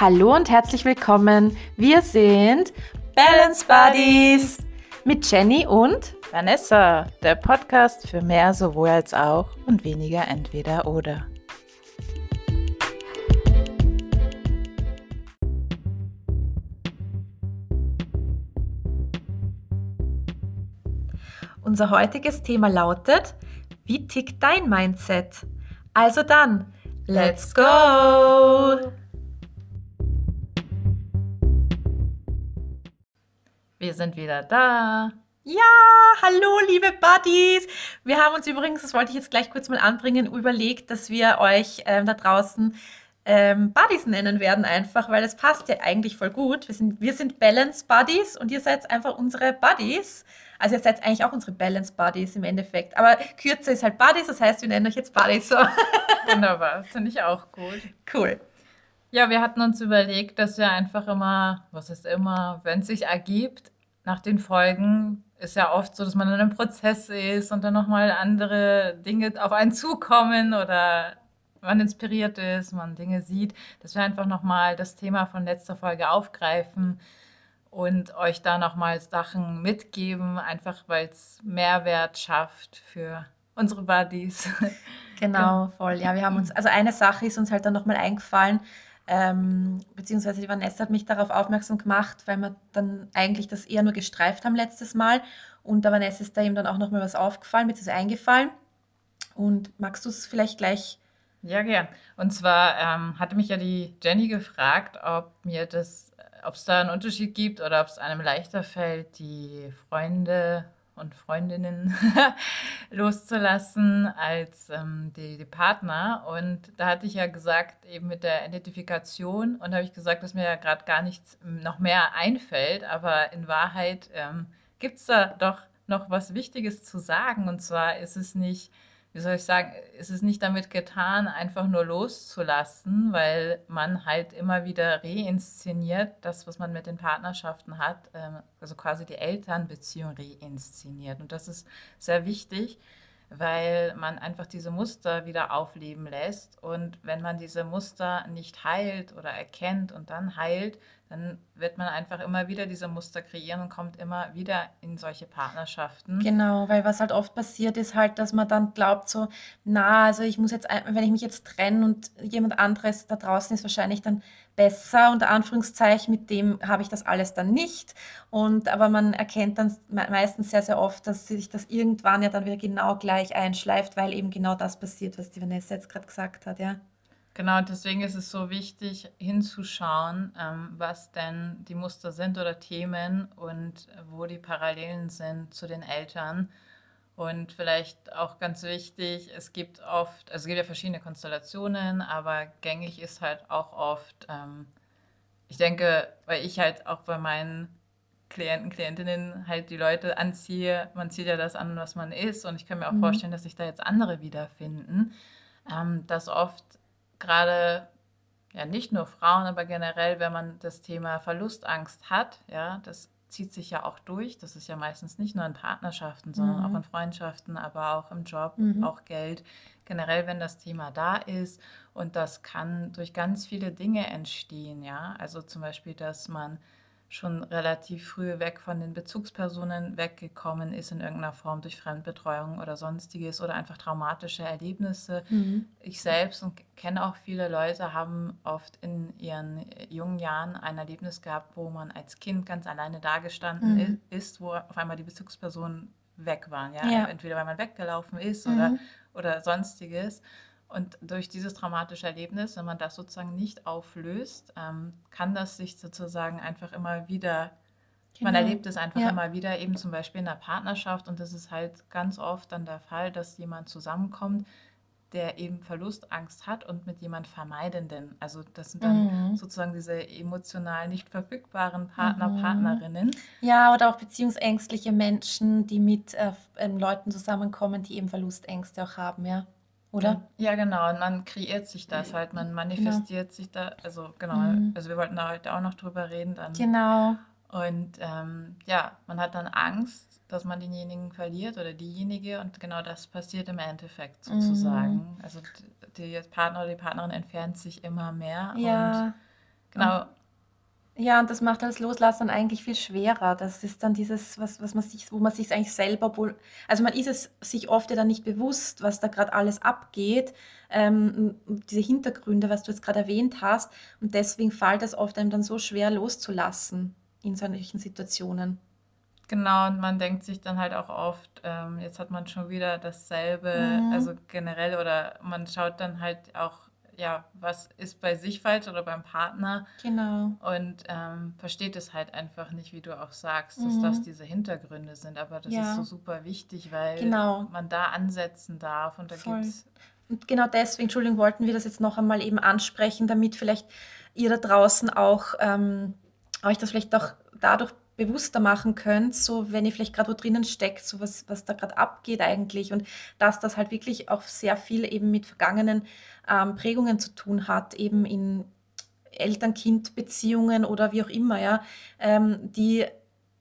Hallo und herzlich willkommen. Wir sind Balance Buddies mit Jenny und Vanessa, der Podcast für mehr sowohl als auch und weniger entweder oder. Unser heutiges Thema lautet, wie tickt dein Mindset? Also dann, let's go! Wir sind wieder da. Ja, hallo liebe Buddies. Wir haben uns übrigens, das wollte ich jetzt gleich kurz mal anbringen, überlegt, dass wir euch ähm, da draußen ähm, Buddies nennen werden einfach, weil das passt ja eigentlich voll gut. Wir sind, wir sind Balance Buddies und ihr seid einfach unsere Buddies. Also ihr seid eigentlich auch unsere Balance Buddies im Endeffekt. Aber kürzer ist halt Buddies, das heißt, wir nennen euch jetzt Buddies. So. Wunderbar, finde ich auch gut. Cool. Ja, wir hatten uns überlegt, dass wir einfach immer, was ist immer, wenn es sich ergibt, nach den Folgen ist ja oft so, dass man in einem Prozess ist und dann nochmal andere Dinge auf einen zukommen oder man inspiriert ist, man Dinge sieht, dass wir einfach nochmal das Thema von letzter Folge aufgreifen und euch da nochmal Sachen mitgeben, einfach weil es Mehrwert schafft für unsere Buddies. Genau, voll. Ja, wir haben uns, also eine Sache ist uns halt dann nochmal eingefallen, ähm, beziehungsweise die Vanessa hat mich darauf aufmerksam gemacht, weil wir dann eigentlich das eher nur gestreift haben letztes Mal. Und der Vanessa ist da eben dann auch nochmal was aufgefallen, beziehungsweise eingefallen. Und magst du es vielleicht gleich ja, gern. Und zwar ähm, hatte mich ja die Jenny gefragt, ob mir das, ob es da einen Unterschied gibt oder ob es einem leichter fällt, die Freunde und Freundinnen loszulassen als ähm, die, die, Partner. Und da hatte ich ja gesagt, eben mit der Identifikation, und habe ich gesagt, dass mir ja gerade gar nichts noch mehr einfällt, aber in Wahrheit ähm, gibt es da doch noch was Wichtiges zu sagen. Und zwar ist es nicht wie soll ich sagen, es ist nicht damit getan, einfach nur loszulassen, weil man halt immer wieder reinszeniert, das, was man mit den Partnerschaften hat, ähm, also quasi die Elternbeziehung reinszeniert. Und das ist sehr wichtig, weil man einfach diese Muster wieder aufleben lässt. Und wenn man diese Muster nicht heilt oder erkennt und dann heilt, dann wird man einfach immer wieder diese Muster kreieren und kommt immer wieder in solche Partnerschaften. Genau, weil was halt oft passiert ist halt, dass man dann glaubt so, na, also ich muss jetzt, wenn ich mich jetzt trenne und jemand anderes da draußen ist wahrscheinlich dann besser, unter Anführungszeichen, mit dem habe ich das alles dann nicht. Und aber man erkennt dann meistens sehr, sehr oft, dass sich das irgendwann ja dann wieder genau gleich einschleift, weil eben genau das passiert, was die Vanessa jetzt gerade gesagt hat, ja. Genau, deswegen ist es so wichtig hinzuschauen, ähm, was denn die Muster sind oder Themen und wo die Parallelen sind zu den Eltern. Und vielleicht auch ganz wichtig, es gibt oft, also es gibt ja verschiedene Konstellationen, aber gängig ist halt auch oft, ähm, ich denke, weil ich halt auch bei meinen Klienten, Klientinnen halt die Leute anziehe, man zieht ja das an, was man ist. Und ich kann mir auch mhm. vorstellen, dass sich da jetzt andere wiederfinden, ähm, dass oft gerade ja nicht nur Frauen, aber generell, wenn man das Thema Verlustangst hat, ja, das zieht sich ja auch durch. Das ist ja meistens nicht nur in Partnerschaften, sondern mhm. auch in Freundschaften, aber auch im Job, mhm. auch Geld. Generell, wenn das Thema da ist und das kann durch ganz viele Dinge entstehen, ja. Also zum Beispiel, dass man schon relativ früh weg von den Bezugspersonen weggekommen ist in irgendeiner Form durch Fremdbetreuung oder sonstiges oder einfach traumatische Erlebnisse. Mhm. Ich selbst und kenne auch viele Leute, haben oft in ihren jungen Jahren ein Erlebnis gehabt, wo man als Kind ganz alleine dagestanden mhm. ist, wo auf einmal die Bezugspersonen weg waren. Ja? ja. Entweder weil man weggelaufen ist mhm. oder, oder sonstiges. Und durch dieses traumatische Erlebnis, wenn man das sozusagen nicht auflöst, ähm, kann das sich sozusagen einfach immer wieder, genau. man erlebt es einfach ja. immer wieder, eben zum Beispiel in der Partnerschaft. Und das ist halt ganz oft dann der Fall, dass jemand zusammenkommt, der eben Verlustangst hat und mit jemand Vermeidenden. Also das sind dann mhm. sozusagen diese emotional nicht verfügbaren Partner, mhm. Partnerinnen. Ja, oder auch beziehungsängstliche Menschen, die mit äh, ähm, Leuten zusammenkommen, die eben Verlustängste auch haben, ja oder? Ja, genau. Und man kreiert sich das halt, man manifestiert genau. sich da, also genau, mhm. also wir wollten da heute auch noch drüber reden. Dann. Genau. Und ähm, ja, man hat dann Angst, dass man denjenigen verliert oder diejenige und genau das passiert im Endeffekt sozusagen. Mhm. Also der Partner oder die Partnerin entfernt sich immer mehr ja. Genau. Ja, und das macht das Loslassen eigentlich viel schwerer. Das ist dann dieses, was, was man sich, wo man sich eigentlich selber wohl, also man ist es sich oft ja dann nicht bewusst, was da gerade alles abgeht, ähm, diese Hintergründe, was du jetzt gerade erwähnt hast. Und deswegen fällt es oft einem dann so schwer loszulassen in solchen Situationen. Genau, und man denkt sich dann halt auch oft, ähm, jetzt hat man schon wieder dasselbe, Mhm. also generell, oder man schaut dann halt auch, ja, was ist bei sich falsch oder beim Partner Genau. und ähm, versteht es halt einfach nicht, wie du auch sagst, dass das Mhm. diese Hintergründe sind. Aber das ist so Ja, super wichtig, weil genau. man da ansetzen darf und da gibt es, Und genau deswegen, Entschuldigung, wollten wir das jetzt noch einmal eben ansprechen, damit vielleicht ihr da draußen auch ähm, euch das vielleicht auch dadurch bewusster machen könnt, so wenn ihr vielleicht gerade wo drinnen steckt, so was, was da gerade abgeht eigentlich und dass das halt wirklich auch sehr viel eben mit vergangenen ähm, Prägungen zu tun hat, eben in Eltern-Kind-Beziehungen oder wie auch immer, ja, ähm, die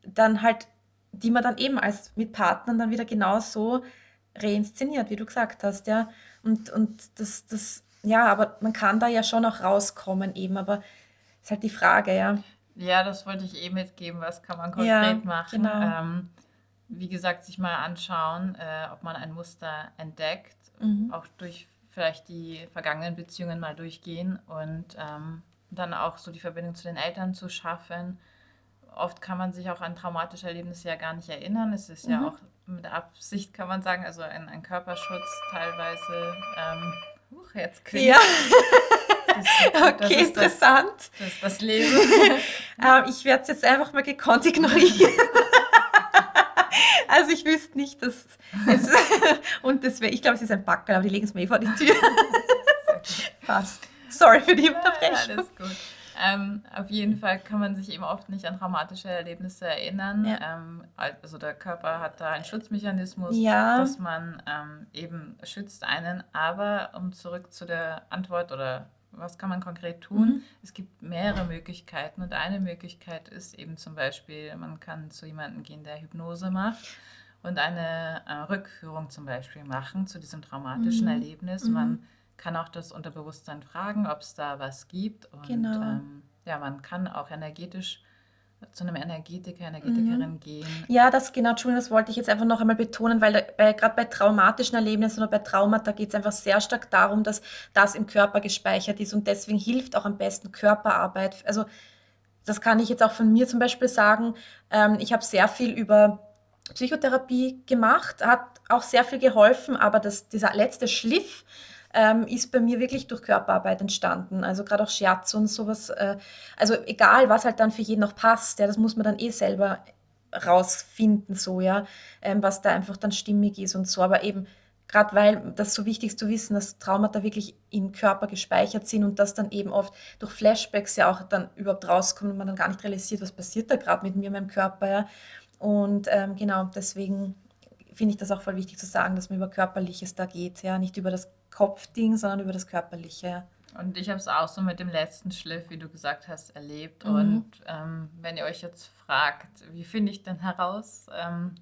dann halt, die man dann eben als mit Partnern dann wieder genauso reinszeniert, wie du gesagt hast, ja. Und, und das, das, ja, aber man kann da ja schon auch rauskommen eben, aber ist halt die Frage, ja. Ja, das wollte ich eh mitgeben, was kann man Ja, konkret machen. genau. Ähm, wie gesagt, sich mal anschauen, äh, ob man ein Muster entdeckt, Mhm. auch durch vielleicht die vergangenen Beziehungen mal durchgehen und ähm, dann auch so die Verbindung zu den Eltern zu schaffen. Oft kann man sich auch an traumatische Erlebnisse ja gar nicht erinnern. Es ist ja Mhm. auch mit Absicht, kann man sagen, also ein, ein Körperschutz teilweise. Ähm, huch, jetzt klingt Ja, das, das okay, ist das, interessant. das, ist das Leben. Ähm, ich werde es jetzt einfach mal gekonnt ignorieren. Also ich wüsste nicht, dass es, und das wäre, ich glaube, es ist ein Backel, aber die legen es mir eh vor die Tür. Passt. Sorry für die Ja, ja, Unterbrechung. alles gut. Ähm, auf jeden Fall kann man sich eben oft nicht an traumatische Erlebnisse erinnern. Ja. Ähm, also der Körper hat da einen Schutzmechanismus, Ja. dass man ähm, eben schützt einen. Aber um zurück zu der Antwort oder was kann man konkret tun? Mhm. Es gibt mehrere Möglichkeiten und eine Möglichkeit ist eben zum Beispiel, man kann zu jemandem gehen, der Hypnose macht und eine äh, Rückführung zum Beispiel machen zu diesem traumatischen Mhm. Erlebnis. Mhm. Man kann auch das Unterbewusstsein fragen, ob es da was gibt. Und Genau. ähm, ja, man kann auch energetisch zu einem Energetiker, Energetikerin Mhm. gehen. Ja, das genau, Entschuldigung, das wollte ich jetzt einfach noch einmal betonen, weil gerade bei traumatischen Erlebnissen oder bei Traumata geht es einfach sehr stark darum, dass das im Körper gespeichert ist und deswegen hilft auch am besten Körperarbeit. Also das kann ich jetzt auch von mir zum Beispiel sagen. Ähm, ich habe sehr viel über Psychotherapie gemacht, hat auch sehr viel geholfen, aber das, dieser letzte Schliff ähm, ist bei mir wirklich durch Körperarbeit entstanden. Also gerade auch Scherz und sowas. Äh, also egal, was halt dann für jeden noch passt, ja, das muss man dann eh selber rausfinden, so, ja, ähm, was da einfach dann stimmig ist und so. Aber eben, gerade weil das so wichtig ist zu wissen, dass Traumata wirklich im Körper gespeichert sind und das dann eben oft durch Flashbacks ja auch dann überhaupt rauskommt und man dann gar nicht realisiert, was passiert da gerade mit mir, meinem Körper, ja. Und ähm, genau, deswegen finde ich das auch voll wichtig zu sagen, dass man über Körperliches da geht, ja, nicht über das Kopfding, sondern über das Körperliche. Und ich habe es auch so mit dem letzten Schliff, wie du gesagt hast, erlebt. Mhm. Und ähm, wenn ihr euch jetzt fragt, wie finde ich denn heraus? Ähm,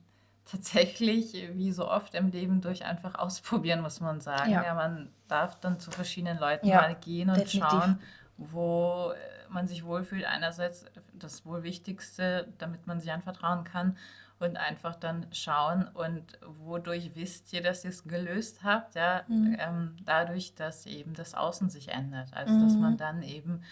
tatsächlich, wie so oft im Leben, durch einfach ausprobieren, muss man sagen. Ja. Ja, man darf dann zu verschiedenen Leuten Ja, mal gehen und definitiv. schauen, wo äh, man sich wohlfühlt. Einerseits das wohl Wichtigste, damit man sich anvertrauen kann. Und einfach dann schauen und wodurch wisst ihr, dass ihr es gelöst habt? Ja, Mhm. ähm, dadurch, dass eben das Außen sich ändert. Also, dass Mhm. man dann eben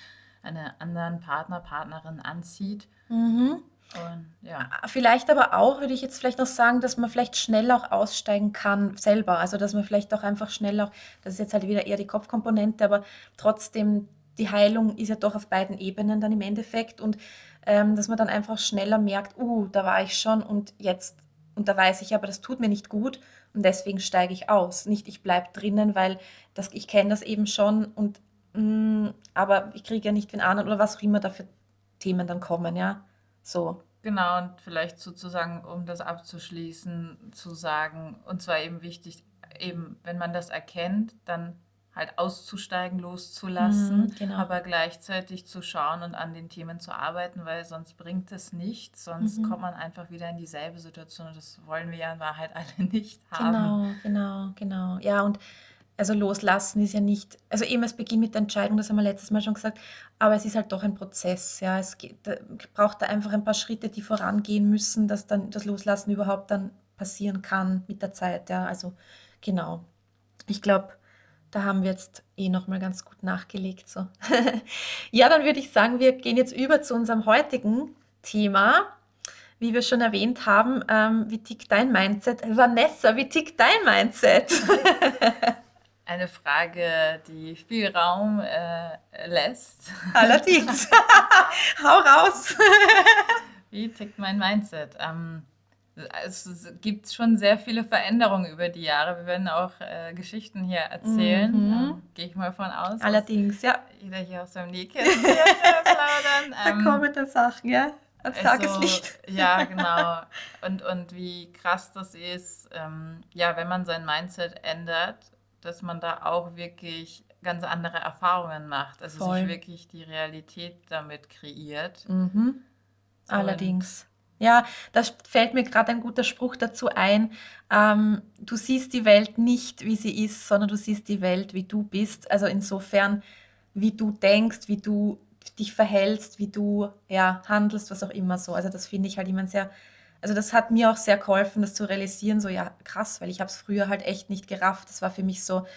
einen anderen Partner, Partnerin anzieht. Mhm. Und ja, Vielleicht aber auch, würde ich jetzt vielleicht noch sagen, dass man vielleicht schnell auch aussteigen kann selber. Also dass man vielleicht auch einfach schnell auch, das ist jetzt halt wieder eher die Kopfkomponente, aber trotzdem, die Heilung ist ja doch auf beiden Ebenen dann im Endeffekt und ähm, dass man dann einfach schneller merkt, uh, da war ich schon und jetzt, und da weiß ich aber, das tut mir nicht gut und deswegen steige ich aus. Nicht, ich bleibe drinnen, weil das, ich kenne das eben schon und mm, aber ich kriege ja nicht den anderen oder was auch immer da für Themen dann kommen, ja. So. genau. Und vielleicht sozusagen, um das abzuschließen, zu sagen, und zwar eben wichtig, eben, wenn man das erkennt, dann halt auszusteigen, loszulassen, Mhm, genau. aber gleichzeitig zu schauen und an den Themen zu arbeiten, weil sonst bringt es nichts, sonst Mhm. kommt man einfach wieder in dieselbe Situation und das wollen wir ja in Wahrheit alle nicht haben. Genau, genau, genau. Ja, und also loslassen ist ja nicht, also eben es beginnt mit der Entscheidung, das haben wir letztes Mal schon gesagt, aber es ist halt doch ein Prozess, ja. Es geht, da, braucht da einfach ein paar Schritte, die vorangehen müssen, dass dann das Loslassen überhaupt dann passieren kann mit der Zeit, ja. Also genau. Ich glaube, da haben wir jetzt eh nochmal ganz gut nachgelegt. So. ja, dann würde ich sagen, wir gehen jetzt über zu unserem heutigen Thema. Wie wir schon erwähnt haben, ähm, wie tickt dein Mindset? Vanessa, wie tickt dein Mindset? Eine Frage, die viel Raum äh, lässt. Allerdings. Hau raus. Wie tickt mein Mindset? Ähm, es gibt schon sehr viele Veränderungen über die Jahre. Wir werden auch äh, Geschichten hier erzählen. Mhm. Ähm, Gehe ich mal von aus. Allerdings, ja. Jeder hier aus seinem Nähkästchen plaudern. da ähm, kommen da Sachen, ja. Als also, Tageslicht. Ja, genau. Und, und wie krass das ist, ähm, ja, wenn man sein Mindset ändert dass man da auch wirklich ganz andere Erfahrungen macht. Also Voll. sich wirklich die Realität damit kreiert. Mhm. Allerdings. Ja, da fällt mir gerade ein guter Spruch dazu ein. Ähm, du siehst die Welt nicht, wie sie ist, sondern du siehst die Welt, wie du bist. Also insofern, wie du denkst, wie du dich verhältst, wie du ja, handelst, was auch immer so. Also das finde ich halt immer sehr also das hat mir auch sehr geholfen, das zu realisieren, so ja, krass, weil ich habe es früher halt echt nicht gerafft. Das war für mich so,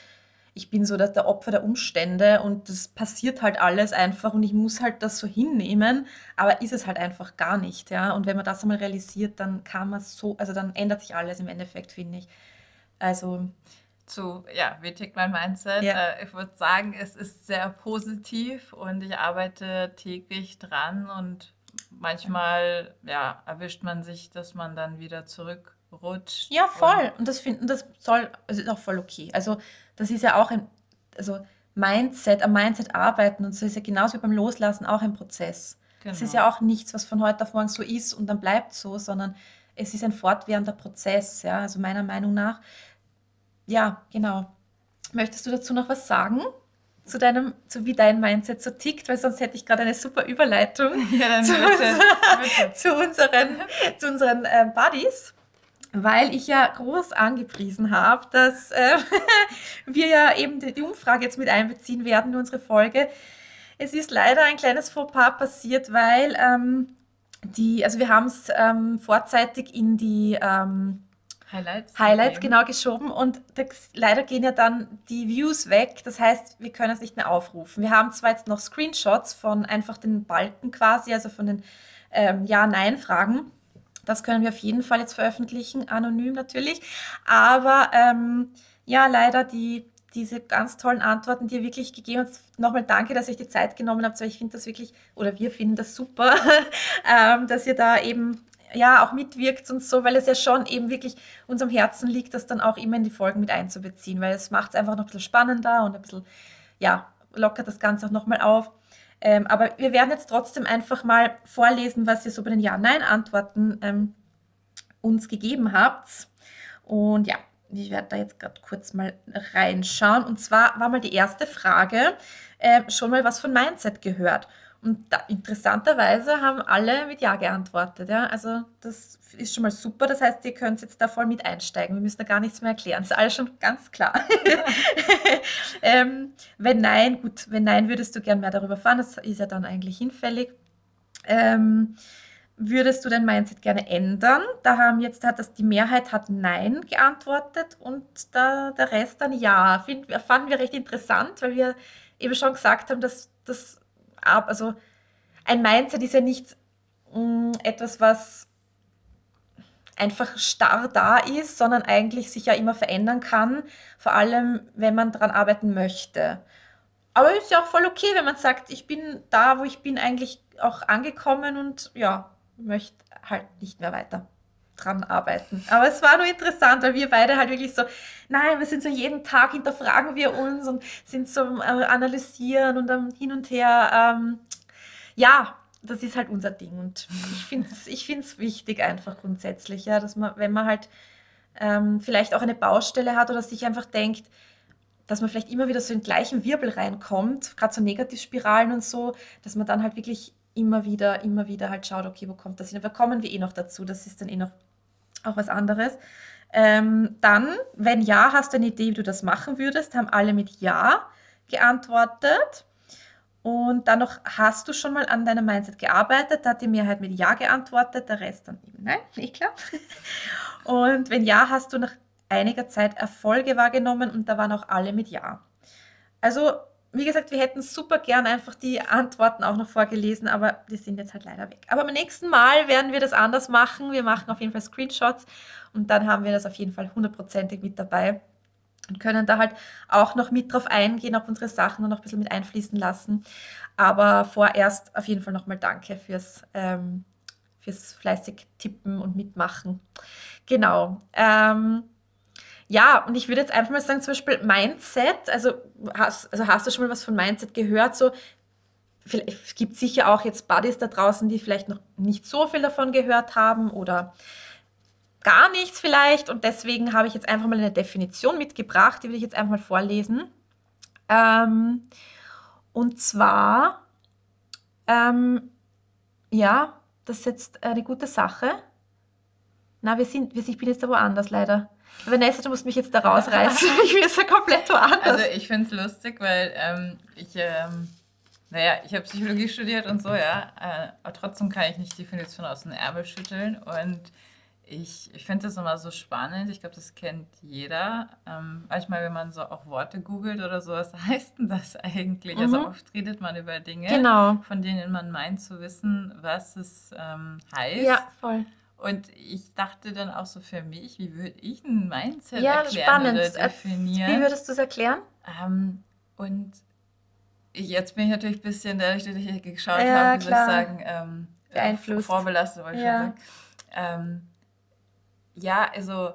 ich bin so dass der Opfer der Umstände und das passiert halt alles einfach und ich muss halt das so hinnehmen, aber ist es halt einfach gar nicht, ja. Und wenn man das einmal realisiert, dann kann man so, also dann ändert sich alles im Endeffekt, finde ich. Also zu, ja, wie tickt mein Mindset? Ja. Äh, ich würde sagen, es ist sehr positiv und ich arbeite täglich dran und manchmal ja, erwischt man sich, dass man dann wieder zurückrutscht. Ja, voll. Und, und das finden, das soll, also ist auch voll okay. Also das ist ja auch ein, also Mindset, am Mindset arbeiten und so ist ja genauso wie beim Loslassen auch ein Prozess. Genau. Es ist ja auch nichts, was von heute auf morgen so ist und dann bleibt so, sondern es ist ein fortwährender Prozess, ja, also meiner Meinung nach. Ja, genau. Möchtest du dazu noch was sagen? zu deinem, zu wie dein Mindset so tickt, weil sonst hätte ich gerade eine super Überleitung ja, zu, bitte, bitte. zu, unseren, zu unseren äh, Buddies, weil ich ja groß angepriesen habe, dass äh, wir ja eben die, Umfrage jetzt mit einbeziehen werden in unsere Folge. Es ist leider ein kleines Fauxpas passiert, weil ähm, die, also wir haben es ähm, vorzeitig in die ähm, Highlights. Highlights, genau, geschoben. Und das, leider gehen ja dann die Views weg. Das heißt, wir können es nicht mehr aufrufen. Wir haben zwar jetzt noch Screenshots von einfach den Balken quasi, also von den ähm, Ja-Nein-Fragen. Das können wir auf jeden Fall jetzt veröffentlichen, anonym natürlich. Aber ähm, ja, leider die, diese ganz tollen Antworten, die ihr wirklich gegeben habt. Nochmal danke, dass ihr euch die Zeit genommen habt, weil ich finde das wirklich, oder wir finden das super, ähm, dass ihr da eben ja auch mitwirkt und so, weil es ja schon eben wirklich unserem Herzen liegt, das dann auch immer in die Folgen mit einzubeziehen, weil es macht es einfach noch ein bisschen spannender und ein bisschen, ja, lockert das Ganze auch nochmal auf. Ähm, aber wir werden jetzt trotzdem einfach mal vorlesen, was ihr so bei den Ja-Nein-Antworten ähm, uns gegeben habt. Und ja, ich werde da jetzt gerade kurz mal reinschauen. Und zwar war mal die erste Frage, äh, schon mal was von Mindset gehört. Und da, interessanterweise haben alle mit Ja geantwortet. Ja? Also das ist schon mal super. Das heißt, ihr könnt jetzt da voll mit einsteigen. Wir müssen da gar nichts mehr erklären. Das ist alles schon ganz klar. ähm, wenn nein, gut, wenn nein, würdest du gern mehr darüber fahren. Das ist ja dann eigentlich hinfällig. Ähm, würdest du dein Mindset gerne ändern? Da haben jetzt hat das die Mehrheit hat Nein geantwortet und da, der Rest dann Ja. Find, fanden wir recht interessant, weil wir eben schon gesagt haben, dass das. Also ein Mindset ist ja nicht mh, mm, etwas, was einfach starr da ist, sondern eigentlich sich ja immer verändern kann, vor allem wenn man daran arbeiten möchte. Aber ist ja auch voll okay, wenn man sagt, ich bin da, wo ich bin, eigentlich auch angekommen und ja, möchte halt nicht mehr weiter dran arbeiten. Aber es war nur interessant, weil wir beide halt wirklich so, nein, wir sind so jeden Tag hinterfragen wir uns und sind so am Analysieren und am Hin und Her. Ähm, ja, das ist halt unser Ding und ich finde es ich wichtig einfach grundsätzlich, ja, dass man, wenn man halt ähm, vielleicht auch eine Baustelle hat oder sich einfach denkt, dass man vielleicht immer wieder so in den gleichen Wirbel reinkommt, gerade so Negativspiralen und so, dass man dann halt wirklich immer wieder, immer wieder halt schaut, okay, wo kommt das hin? Aber kommen wir eh noch dazu, das ist dann eh noch auch was anderes. Ähm, dann, wenn ja, hast du eine Idee, wie du das machen würdest, haben alle mit Ja geantwortet. Und dann noch, hast du schon mal an deinem Mindset gearbeitet? Da hat die Mehrheit mit Ja geantwortet, der Rest dann eben nein, nicht klar. Und wenn ja, hast du nach einiger Zeit Erfolge wahrgenommen und da waren auch alle mit Ja. Also, wie gesagt, wir hätten super gern einfach die Antworten auch noch vorgelesen, aber die sind jetzt halt leider weg. Aber beim nächsten Mal werden wir das anders machen. Wir machen auf jeden Fall Screenshots und dann haben wir das auf jeden Fall hundertprozentig mit dabei und können da halt auch noch mit drauf eingehen, auf unsere Sachen und noch ein bisschen mit einfließen lassen. Aber vorerst auf jeden Fall nochmal danke fürs, ähm, fürs fleißig tippen und mitmachen. Genau. Ähm, ja, und ich würde jetzt einfach mal sagen, zum Beispiel Mindset, also hast, also hast du schon mal was von Mindset gehört? So, es gibt sicher auch jetzt Buddies da draußen, die vielleicht noch nicht so viel davon gehört haben oder gar nichts vielleicht. Und deswegen habe ich jetzt einfach mal eine Definition mitgebracht, die will ich jetzt einfach mal vorlesen. Ähm, und zwar, ähm, ja, das ist jetzt eine gute Sache. Na, wir sind, ich bin jetzt da woanders leider. Vanessa, du musst mich jetzt da rausreißen. ich bin jetzt ja komplett woanders. Also ich finde es lustig, weil ähm, ich, ähm, naja, ich habe Psychologie studiert und so, ja. Äh, aber trotzdem kann ich nicht Definition aus dem Ärmel schütteln. Und ich, ich finde das immer so spannend. Ich glaube, das kennt jeder. Ähm, manchmal, wenn man so auch Worte googelt oder so, was heißt denn das eigentlich? Also mhm. Also oft redet man über Dinge, genau. von denen man meint zu wissen, was es ähm, heißt. Ja, voll. Und ich dachte dann auch so für mich, wie würde ich ein Mindset ja, erklären spannend. oder definieren? Wie würdest du es erklären? Ähm, und jetzt bin ich natürlich ein bisschen, dadurch, dass ich geschaut ja, habe, würde ich sagen, ähm, Beeinflusst. vorbelastet, wollte ich ja. schon sagen. Ähm, ja, also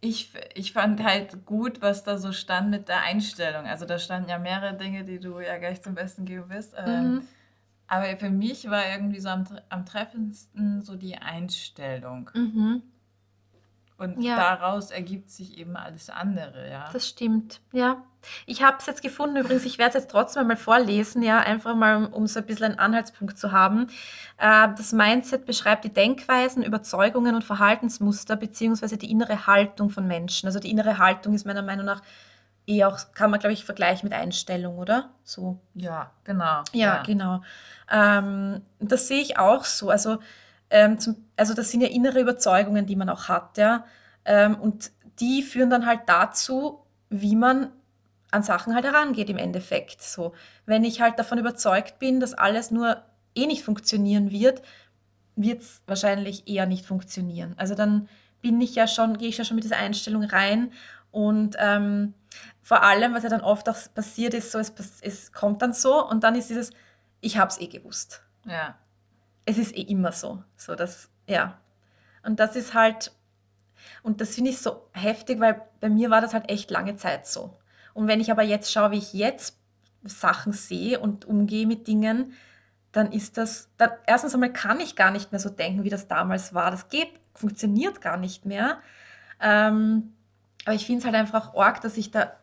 ich, ich fand halt gut, was da so stand mit der Einstellung. Also da standen ja mehrere Dinge, die du ja gleich zum Besten geben wirst. Ähm, mhm. Aber für mich war irgendwie so am, am treffendsten so die Einstellung. Mhm. Und ja. daraus ergibt sich eben alles andere, ja. Das stimmt, ja. Ich habe es jetzt gefunden, übrigens, ich werde es jetzt trotzdem mal vorlesen, ja, einfach mal, um so ein bisschen einen Anhaltspunkt zu haben. Äh, das Mindset beschreibt die Denkweisen, Überzeugungen und Verhaltensmuster beziehungsweise die innere Haltung von Menschen. Also die innere Haltung ist meiner Meinung nach eh auch, kann man, glaube ich, vergleichen mit Einstellung, oder? So. Ja, genau. Ja, ja. genau. Ähm, das sehe ich auch so. Also, ähm, zum, also das sind ja innere Überzeugungen, die man auch hat, ja. Ähm, und die führen dann halt dazu, wie man an Sachen halt herangeht im Endeffekt. So, wenn ich halt davon überzeugt bin, dass alles nur eh nicht funktionieren wird, wird es wahrscheinlich eher nicht funktionieren. Also dann bin ich ja schon, gehe ich ja schon mit dieser Einstellung rein und ähm, vor allem, was ja dann oft auch passiert ist, so es, es kommt dann so und dann ist dieses, ich habe es eh gewusst. Ja. Es ist eh immer so, so dass ja. Und das ist halt und das finde ich so heftig, weil bei mir war das halt echt lange Zeit so. Und wenn ich aber jetzt schaue, wie ich jetzt Sachen sehe und umgehe mit Dingen, dann ist das, dann, erstens einmal kann ich gar nicht mehr so denken, wie das damals war. Das geht, funktioniert gar nicht mehr. Ähm, aber ich finde es halt einfach arg, dass ich da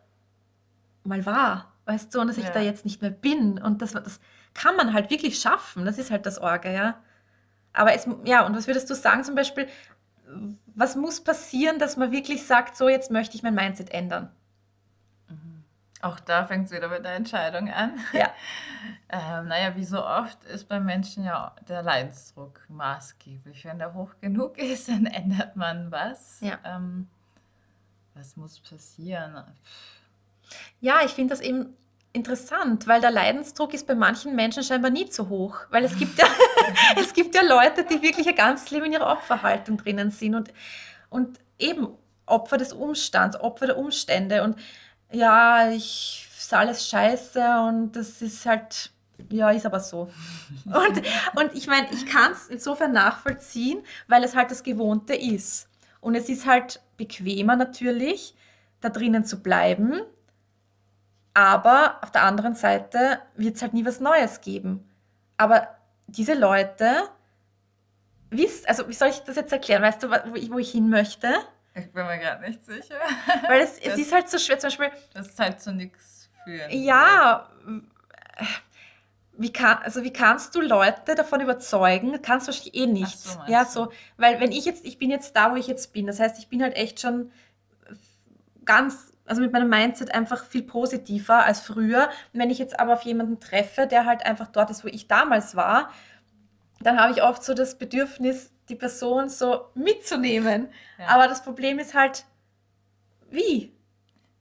mal war, weißt du, und dass ja. ich da jetzt nicht mehr bin. Und das, das kann man halt wirklich schaffen. Das ist halt das Orge, ja. Aber es, ja, und was würdest du sagen zum Beispiel, was muss passieren, dass man wirklich sagt, so jetzt möchte ich mein Mindset ändern? Mhm. Auch da fängt es wieder mit der Entscheidung an. Ja. ähm, naja, wie so oft ist bei Menschen ja der Leidensdruck maßgeblich. Wenn der hoch genug ist, dann ändert man was. Ja. Ähm, was muss passieren? Ja, ich finde das eben interessant, weil der Leidensdruck ist bei manchen Menschen scheinbar nie zu hoch. Weil es gibt ja, es gibt ja Leute, die wirklich ein ganzes Leben in ihrer Opferhaltung drinnen sind und, und eben Opfer des Umstands, Opfer der Umstände. Und ja, ich ist alles scheiße und das ist halt, ja, ist aber so. Und, und ich meine, ich kann es insofern nachvollziehen, weil es halt das Gewohnte ist. Und es ist halt bequemer natürlich, da drinnen zu bleiben, aber auf der anderen Seite wird es halt nie was Neues geben. Aber diese Leute, wisst, also wie soll ich das jetzt erklären? Weißt du, wo ich, wo ich hin möchte? Ich bin mir gerade nicht sicher. Weil es, es ist halt so schwer, zum Beispiel. Das ist halt zu nichts führen. Ja, wie, kann, also wie kannst du Leute davon überzeugen? Kannst du wahrscheinlich eh nicht. so, ja, so, weil wenn ich jetzt, ich bin jetzt da, wo ich jetzt bin. Das heißt, ich bin halt echt schon ganz, also mit meinem Mindset einfach viel positiver als früher. Und wenn ich jetzt aber auf jemanden treffe, der halt einfach dort ist, wo ich damals war, dann habe ich oft so das Bedürfnis, die Person so mitzunehmen. Ja. Aber das Problem ist halt, wie?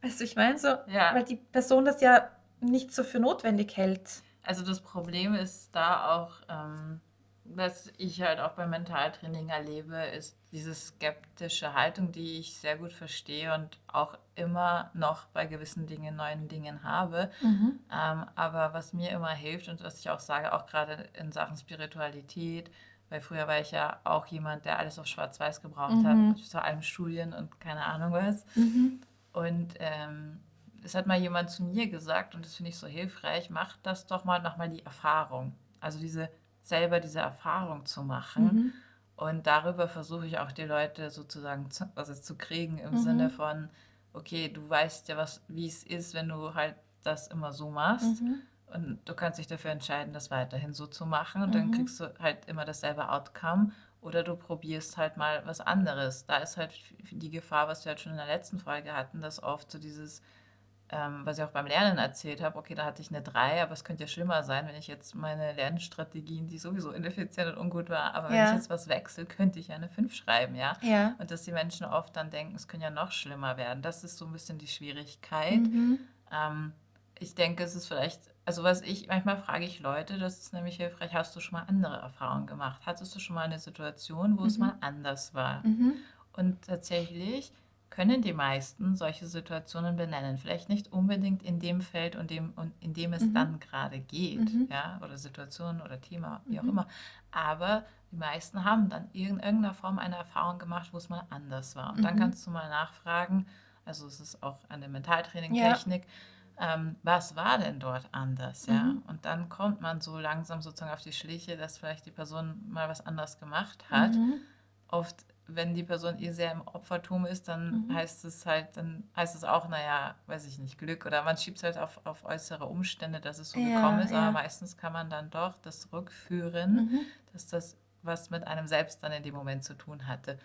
Weißt du, ich meine so, Ja. weil die Person das ja nicht so für notwendig hält. Also das Problem ist da auch, ähm, was ich halt auch beim Mentaltraining erlebe, ist diese skeptische Haltung, die ich sehr gut verstehe und auch immer noch bei gewissen Dingen, neuen Dingen habe. Mhm. Ähm, aber was mir immer hilft und was ich auch sage, auch gerade in Sachen Spiritualität, weil früher war ich ja auch jemand, der alles auf Schwarz-Weiß gebraucht Mhm. hat, vor allem Studien und keine Ahnung was. Mhm. Und ähm, es hat mal jemand zu mir gesagt, und das finde ich so hilfreich, mach das doch mal, mach mal die Erfahrung. Also diese selber diese Erfahrung zu machen. Mhm. Und darüber versuche ich auch die Leute sozusagen zu, also zu kriegen im Mhm. Sinne von, okay, du weißt ja, was, wie es ist, wenn du halt das immer so machst. Mhm. Und du kannst dich dafür entscheiden, das weiterhin so zu machen. Und dann Mhm. kriegst du halt immer dasselbe Outcome. Oder du probierst halt mal was anderes. Da ist halt die Gefahr, was wir halt schon in der letzten Folge hatten, dass oft so dieses, ähm, was ich auch beim Lernen erzählt habe, okay, da hatte ich eine 3, aber es könnte ja schlimmer sein, wenn ich jetzt meine Lernstrategien, die sowieso ineffizient und ungut war, aber wenn ich Ja. jetzt was wechsle, könnte ich ja eine 5 schreiben, ja. Ja. Und dass die Menschen oft dann denken, es könnte ja noch schlimmer werden. Das ist so ein bisschen die Schwierigkeit. Mhm. Ähm, ich denke, es ist vielleicht, also was ich, manchmal frage ich Leute, das ist nämlich hilfreich, hast du schon mal andere Erfahrungen gemacht? Hattest du schon mal eine Situation, wo es Mhm. mal anders war? Mhm. Und tatsächlich können die meisten solche Situationen benennen. Vielleicht nicht unbedingt in dem Feld und dem, und in dem es Mhm. dann gerade geht, Mhm. ja, oder Situation oder Thema, wie auch Mhm. immer. Aber die meisten haben dann in irgendeiner Form eine Erfahrung gemacht, wo es mal anders war. Und dann Mhm. kannst du mal nachfragen, also es ist auch eine Ja. Mentaltraining-Technik, ähm, was war denn dort anders, ja? Mhm. Und dann kommt man so langsam sozusagen auf die Schliche, dass vielleicht die Person mal was anders gemacht hat Mhm. oft, wenn die Person eh sehr im Opfertum ist, dann Mhm. heißt es halt, dann heißt es auch, naja, weiß ich nicht, Glück oder man schiebt es halt auf, auf äußere Umstände, dass es so gekommen Ja, ist, aber ja. meistens kann man dann doch das rückführen, Mhm. dass das was mit einem selbst dann in dem Moment zu tun hatte.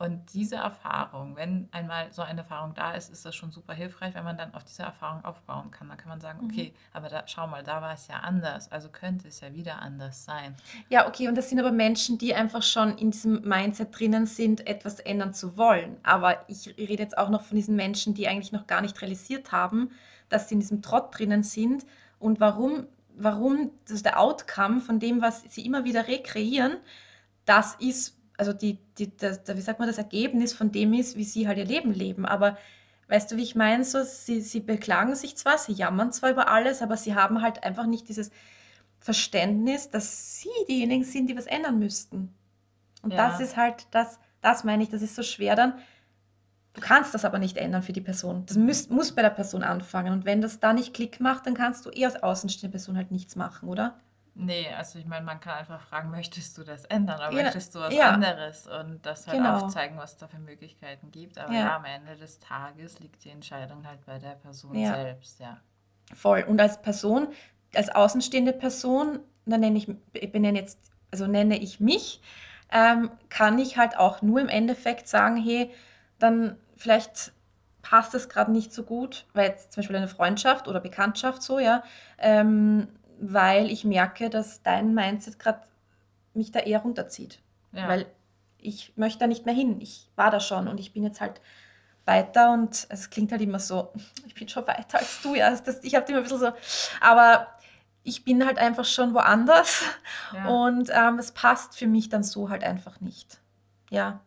Und diese Erfahrung, wenn einmal so eine Erfahrung da ist, ist das schon super hilfreich, wenn man dann auf diese Erfahrung aufbauen kann. Dann kann man sagen, Mhm. okay, aber da, schau mal, da war es ja anders, also könnte es ja wieder anders sein. Ja, okay, und das sind aber Menschen, die einfach schon in diesem Mindset drinnen sind, etwas ändern zu wollen. Aber ich rede jetzt auch noch von diesen Menschen, die eigentlich noch gar nicht realisiert haben, dass sie in diesem Trott drinnen sind und warum, warum das der Outcome von dem, was sie immer wieder rekreieren, das ist, also die, die, das, wie sagt man, das Ergebnis von dem ist, wie sie halt ihr Leben leben. Aber weißt du, wie ich meine? So, sie, sie beklagen sich zwar, sie jammern zwar über alles, aber sie haben halt einfach nicht dieses Verständnis, dass sie diejenigen sind, die was ändern müssten. Und das Ja. ist halt, das, das meine ich, das ist so schwer dann. Du kannst das aber nicht ändern für die Person. Das muss, muss bei der Person anfangen. Und wenn das da nicht Klick macht, dann kannst du eher als außenstehende Person halt nichts machen, oder? Nee, also ich meine, man kann einfach fragen, möchtest du das ändern oder Ja, möchtest du was ja. anderes und das halt Genau. aufzeigen, was da für Möglichkeiten gibt. Aber Ja. am Ende des Tages liegt die Entscheidung halt bei der Person selbst, ja. Voll. Und als Person, als außenstehende Person, dann nenne ich, benenne jetzt, also nenne ich mich, ähm, kann ich halt auch nur im Endeffekt sagen, hey, dann vielleicht passt es gerade nicht so gut, weil jetzt zum Beispiel eine Freundschaft oder Bekanntschaft so, ja, ähm, weil ich merke, dass dein Mindset gerade mich da eher runterzieht. Ja. Weil ich möchte da nicht mehr hin. Ich war da schon und ich bin jetzt halt weiter und es klingt halt immer so, ich bin schon weiter als du, ja. Das, ich habe immer ein bisschen so, aber ich bin halt einfach schon woanders Ja. und ähm, es passt für mich dann so halt einfach nicht. Ja,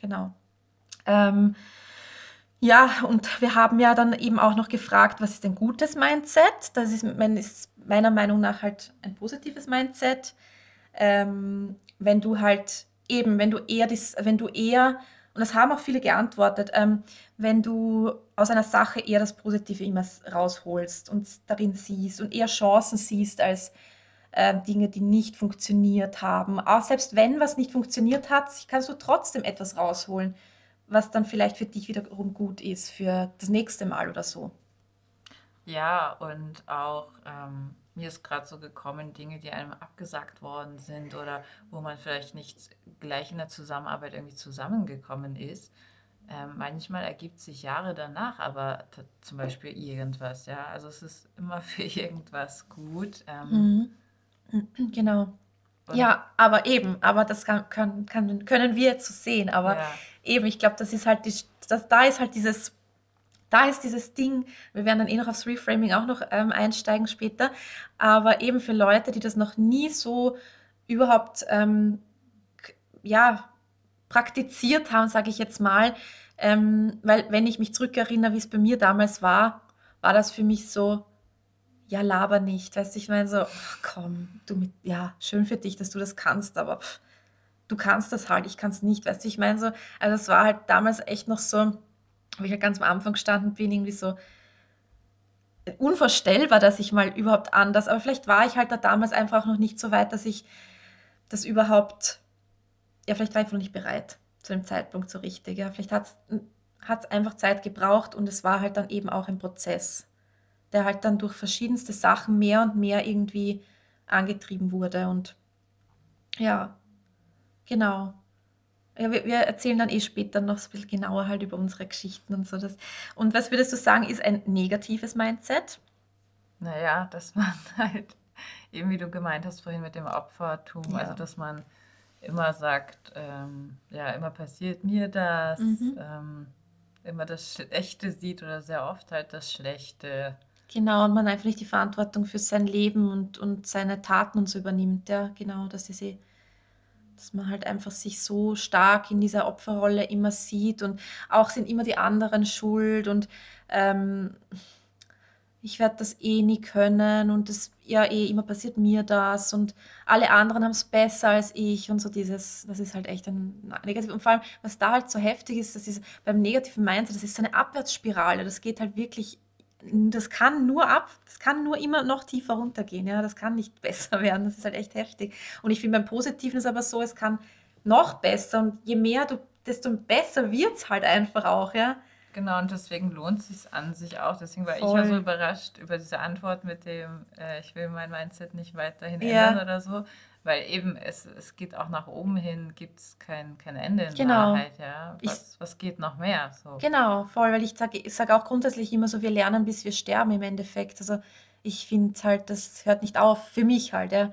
genau. Ähm, ja, und wir haben ja dann eben auch noch gefragt, was ist ein gutes Mindset? Das ist, mein, ist meiner Meinung nach halt ein positives Mindset. Ähm, wenn du halt eben, wenn du eher, das, wenn du eher, und das haben auch viele geantwortet, ähm, wenn du aus einer Sache eher das Positive immer rausholst und darin siehst und eher Chancen siehst als äh, Dinge, die nicht funktioniert haben. Auch selbst wenn was nicht funktioniert hat, kannst du trotzdem etwas rausholen, was dann vielleicht für dich wiederum gut ist für das nächste Mal oder so. Ja, und auch, ähm, mir ist gerade so gekommen, Dinge, die einem abgesagt worden sind oder wo man vielleicht nicht gleich in der Zusammenarbeit irgendwie zusammengekommen ist. Ähm, manchmal ergibt sich Jahre danach, aber zum Beispiel irgendwas, ja. Also es ist immer für irgendwas gut. Ähm, mhm. Genau. Ja, aber eben, aber das kann, kann, kann, können wir jetzt so sehen. Aber ja. eben, ich glaube, das ist halt die, das, da ist halt dieses, da ist dieses Ding, wir werden dann eh noch aufs Reframing auch noch ähm, einsteigen später, aber eben für Leute, die das noch nie so überhaupt ähm, ja, praktiziert haben, sage ich jetzt mal, ähm, weil wenn ich mich zurückerinnere, wie es bei mir damals war, war das für mich so, ja, laber nicht. Weißt du, ich meine so, ach, komm, du mit, ja, schön für dich, dass du das kannst, aber pff, du kannst das halt, ich kann es nicht. Weißt du, ich meine so, also es war halt damals echt noch so, wo ich halt ganz am Anfang gestanden bin, irgendwie so unvorstellbar, dass ich mal überhaupt anders, aber vielleicht war ich halt da damals einfach noch nicht so weit, dass ich das überhaupt, ja, vielleicht war ich noch nicht bereit zu dem Zeitpunkt so richtig. Ja, vielleicht hat es einfach Zeit gebraucht und es war halt dann eben auch ein Prozess der halt dann durch verschiedenste Sachen mehr und mehr irgendwie angetrieben wurde. Und ja, genau. Ja, wir, wir erzählen dann eh später noch so ein bisschen genauer halt über unsere Geschichten und so. Das. Und was würdest du sagen, ist ein negatives Mindset? Naja, dass man halt, eben wie du gemeint hast vorhin mit dem Opfertum, ja. also dass man immer sagt, ähm, ja, immer passiert mir das, mhm. ähm, immer das Schlechte sieht oder sehr oft halt das Schlechte. Genau, und man einfach nicht die Verantwortung für sein Leben und, und seine Taten und so übernimmt. Ja, genau, das ist eh, dass man halt einfach sich so stark in dieser Opferrolle immer sieht und auch sind immer die anderen schuld und ähm, ich werde das eh nie können und das ja eh immer passiert mir das und alle anderen haben es besser als ich und so dieses, das ist halt echt ein negativ. Und vor allem, was da halt so heftig ist, das ist beim negativen Mindset, das ist so eine Abwärtsspirale, das geht halt wirklich das kann nur ab, das kann nur immer noch tiefer runtergehen, ja, das kann nicht besser werden, das ist halt echt heftig. Und ich finde beim Positiven ist aber so, es kann noch besser und je mehr du, desto besser wird es halt einfach auch, ja. Genau, und deswegen lohnt es sich an sich auch. Deswegen war Voll. ich ja so überrascht über diese Antwort mit dem, äh, ich will mein Mindset nicht weiterhin ja. ändern oder so. Weil eben es, es geht auch nach oben hin, gibt es kein, kein Ende in genau. Wahrheit, ja. Was, ich, was geht noch mehr? So. Genau, voll, weil ich sage ich sag auch grundsätzlich immer so, wir lernen, bis wir sterben im Endeffekt. Also ich finde halt, das hört nicht auf, für mich halt, ja.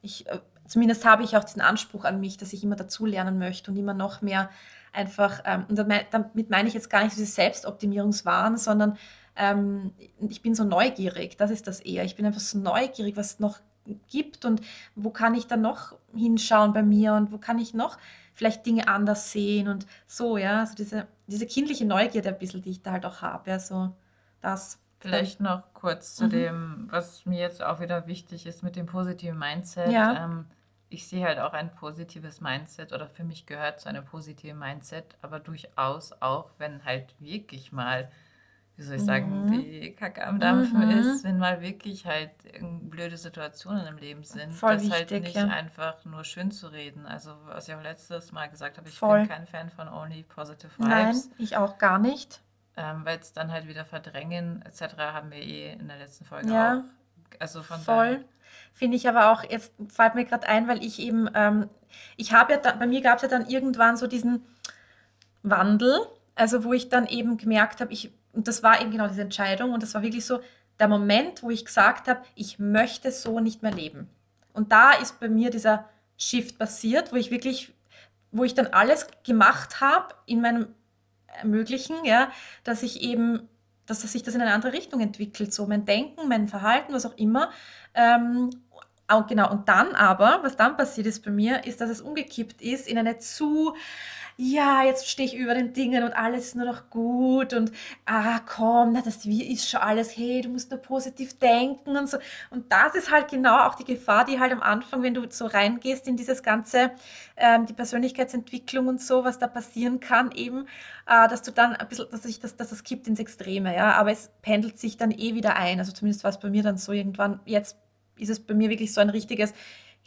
Ich, äh, zumindest habe ich auch diesen Anspruch an mich, dass ich immer dazulernen möchte und immer noch mehr einfach, ähm, und damit meine ich jetzt gar nicht diese Selbstoptimierungswahn, sondern ähm, ich bin so neugierig, das ist das eher. Ich bin einfach so neugierig, was noch gibt und wo kann ich dann noch hinschauen bei mir und wo kann ich noch vielleicht Dinge anders sehen und so, ja, so diese, diese kindliche Neugierde ein bisschen, die ich da halt auch habe, ja, so das. Vielleicht noch kurz zu mhm. dem, was mir jetzt auch wieder wichtig ist mit dem positiven Mindset. Ja. Ähm, ich sehe halt auch ein positives Mindset oder für mich gehört zu einem positiven Mindset, aber durchaus auch, wenn halt wirklich mal, wie soll ich sagen, mhm. die Kacke am Dampfen mhm. ist, wenn mal wirklich halt blöde Situationen im Leben sind, Voll das halt wichtig, halt nicht ja. einfach nur schön zu reden. Also was ich auch letztes Mal gesagt habe, ich Voll. bin kein Fan von Only Positive Vibes. Nein, ich auch gar nicht. Ähm, Weil es dann halt wieder verdrängen etc. haben wir eh in der letzten Folge ja. auch. Also von Voll. Finde ich aber auch, jetzt fällt mir gerade ein, weil ich eben, ähm, ich habe ja, dann, bei mir gab es ja dann irgendwann so diesen Wandel, also wo ich dann eben gemerkt habe, ich, und das war eben genau diese Entscheidung und das war wirklich so der Moment, wo ich gesagt habe, ich möchte so nicht mehr leben. Und da ist bei mir dieser Shift passiert, wo ich wirklich, wo ich dann alles gemacht habe in meinem Möglichen, ja, dass ich eben dass sich das in eine andere Richtung entwickelt, so mein Denken, mein Verhalten, was auch immer. Ähm, und genau, und dann aber, was dann passiert ist bei mir, ist, dass es umgekippt ist in eine zu ja, jetzt stehe ich über den Dingen und alles ist nur noch gut und ah, komm, na, das ist schon alles, hey, du musst nur positiv denken und so. Und das ist halt genau auch die Gefahr, die halt am Anfang, wenn du so reingehst in dieses ganze, ähm, die Persönlichkeitsentwicklung und so, was da passieren kann, eben, äh, dass du dann ein bisschen, dass sich das, dass das kippt ins Extreme, ja, aber es pendelt sich dann eh wieder ein. Also zumindest war es bei mir dann so irgendwann, jetzt ist es bei mir wirklich so ein richtiges,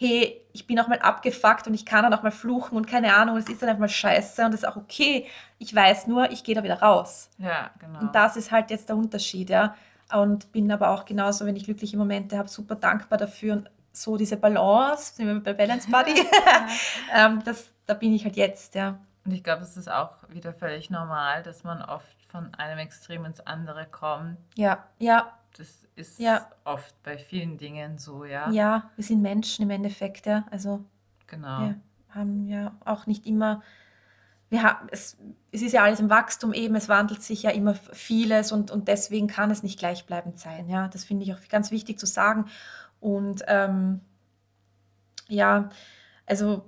hey, ich bin auch mal abgefuckt und ich kann dann auch mal fluchen und keine Ahnung, es ist dann einfach mal scheiße und das ist auch okay. Ich weiß nur, ich gehe da wieder raus. Ja, genau. Und das ist halt jetzt der Unterschied, ja. und bin aber auch genauso, wenn ich glückliche Momente habe, super dankbar dafür und so diese Balance, sind wir bei Balance Buddy, ähm, das, da bin ich halt jetzt, ja. Und ich glaube, es ist auch wieder völlig normal, dass man oft von einem Extrem ins andere kommt. Ja, ja. Das ist ja. oft bei vielen Dingen so, ja. Ja, wir sind Menschen im Endeffekt, ja. Also genau. wir haben ja auch nicht immer, wir haben, es, es ist ja alles im Wachstum eben, es wandelt sich ja immer vieles und, und deswegen kann es nicht gleichbleibend sein. Ja, das finde ich auch ganz wichtig zu sagen. Und ähm, ja, also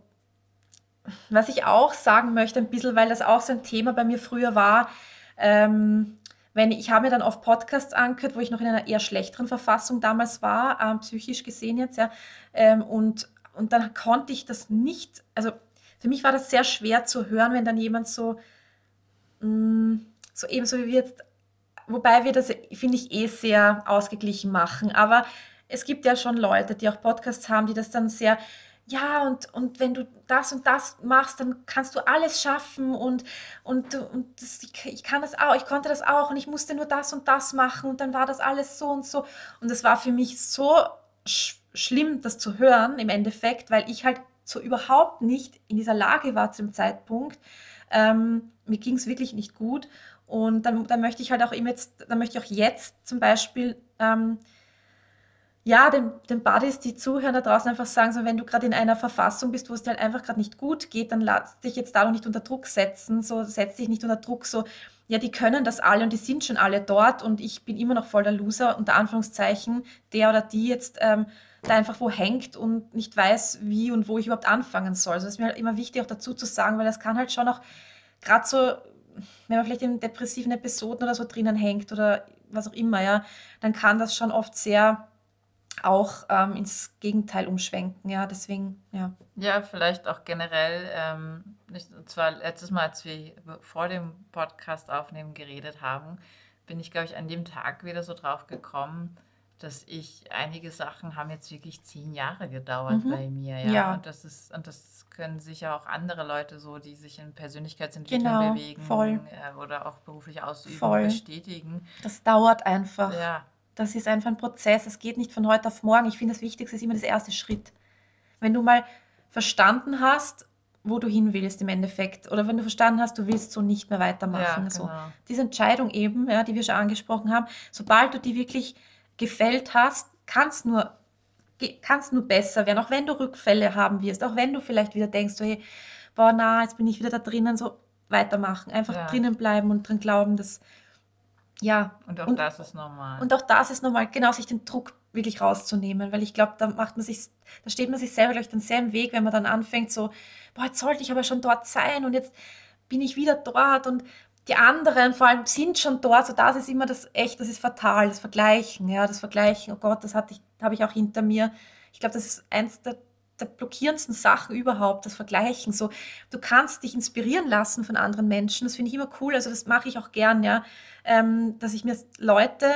was ich auch sagen möchte, ein bisschen, weil das auch so ein Thema bei mir früher war, ähm, wenn ich, ich habe mir dann oft Podcasts angehört, wo ich noch in einer eher schlechteren Verfassung damals war, ähm, psychisch gesehen jetzt, ja, ähm, und, und dann konnte ich das nicht, also für mich war das sehr schwer zu hören, wenn dann jemand so, mh, mm, so ebenso wie wir jetzt, wobei wir das, finde ich, eh sehr ausgeglichen machen, aber es gibt ja schon Leute, die auch Podcasts haben, die das dann sehr, ja, und, und wenn du das und das machst, dann kannst du alles schaffen und, und, und das, ich, kann das auch, ich konnte das auch und ich musste nur das und das machen und dann war das alles so und so. Und es war für mich so sch schlimm, das zu hören im Endeffekt, weil ich halt so überhaupt nicht in dieser Lage war zu dem Zeitpunkt. Ähm, mir ging es wirklich nicht gut. Und dann, dann möchte ich halt auch immer jetzt, dann möchte ich auch jetzt zum Beispiel ähm, ja, den, den Buddies, die zuhören da draußen, einfach sagen, so, wenn du gerade in einer Verfassung bist, wo es dir halt einfach gerade nicht gut geht, dann lass dich jetzt da noch nicht unter Druck setzen, so setz dich nicht unter Druck, so, ja, die können das alle und die sind schon alle dort und ich bin immer noch voll der Loser, unter Anführungszeichen, der oder die jetzt ähm, da einfach wo hängt und nicht weiß, wie und wo ich überhaupt anfangen soll. Also das ist mir halt immer wichtig auch dazu zu sagen, weil das kann halt schon auch gerade so, wenn man vielleicht in depressiven Episoden oder so drinnen hängt oder was auch immer, ja, dann kann das schon oft sehr auch ähm, ins Gegenteil umschwenken. Ja, deswegen, ja. Ja, vielleicht auch generell, ähm, nicht, und zwar letztes Mal, als wir vor dem Podcast aufnehmen geredet haben, bin ich, glaube ich, an dem Tag wieder so drauf gekommen, dass ich einige Sachen haben jetzt wirklich zehn Jahre gedauert mhm. bei mir. Ja? ja. Und das ist, und das können sicher auch andere Leute so, die sich in Persönlichkeitsentwicklung genau, bewegen voll. Äh, oder auch beruflich ausüben, voll. bestätigen. Das dauert einfach. Ja. Das ist einfach ein Prozess. Es geht nicht von heute auf morgen. Ich finde, das Wichtigste ist immer das erste Schritt. Wenn du mal verstanden hast, wo du hin willst im Endeffekt, oder wenn du verstanden hast, du willst so nicht mehr weitermachen. Ja, genau. so. Diese Entscheidung eben, ja, die wir schon angesprochen haben, sobald du die wirklich gefällt hast, kann es nur, kann's nur besser werden, auch wenn du Rückfälle haben wirst, auch wenn du vielleicht wieder denkst, so, hey, boah, na, jetzt bin ich wieder da drinnen, so weitermachen, einfach ja. drinnen bleiben und dran glauben, dass ja. Und auch und, das ist normal. Und auch das ist normal, genau, sich den Druck wirklich rauszunehmen, weil ich glaube, da macht man sich, da steht man sich selber gleich dann sehr im Weg, wenn man dann anfängt so, boah, jetzt sollte ich aber schon dort sein und jetzt bin ich wieder dort und die anderen vor allem sind schon dort, so das ist immer das echt, das ist fatal, das Vergleichen, ja, das Vergleichen, oh Gott, das hatte ich, habe ich auch hinter mir. Ich glaube, das ist eins der der blockierendsten Sachen überhaupt, das Vergleichen. So, du kannst dich inspirieren lassen von anderen Menschen. Das finde ich immer cool. Also das mache ich auch gern, ja, ähm, dass ich mir Leute,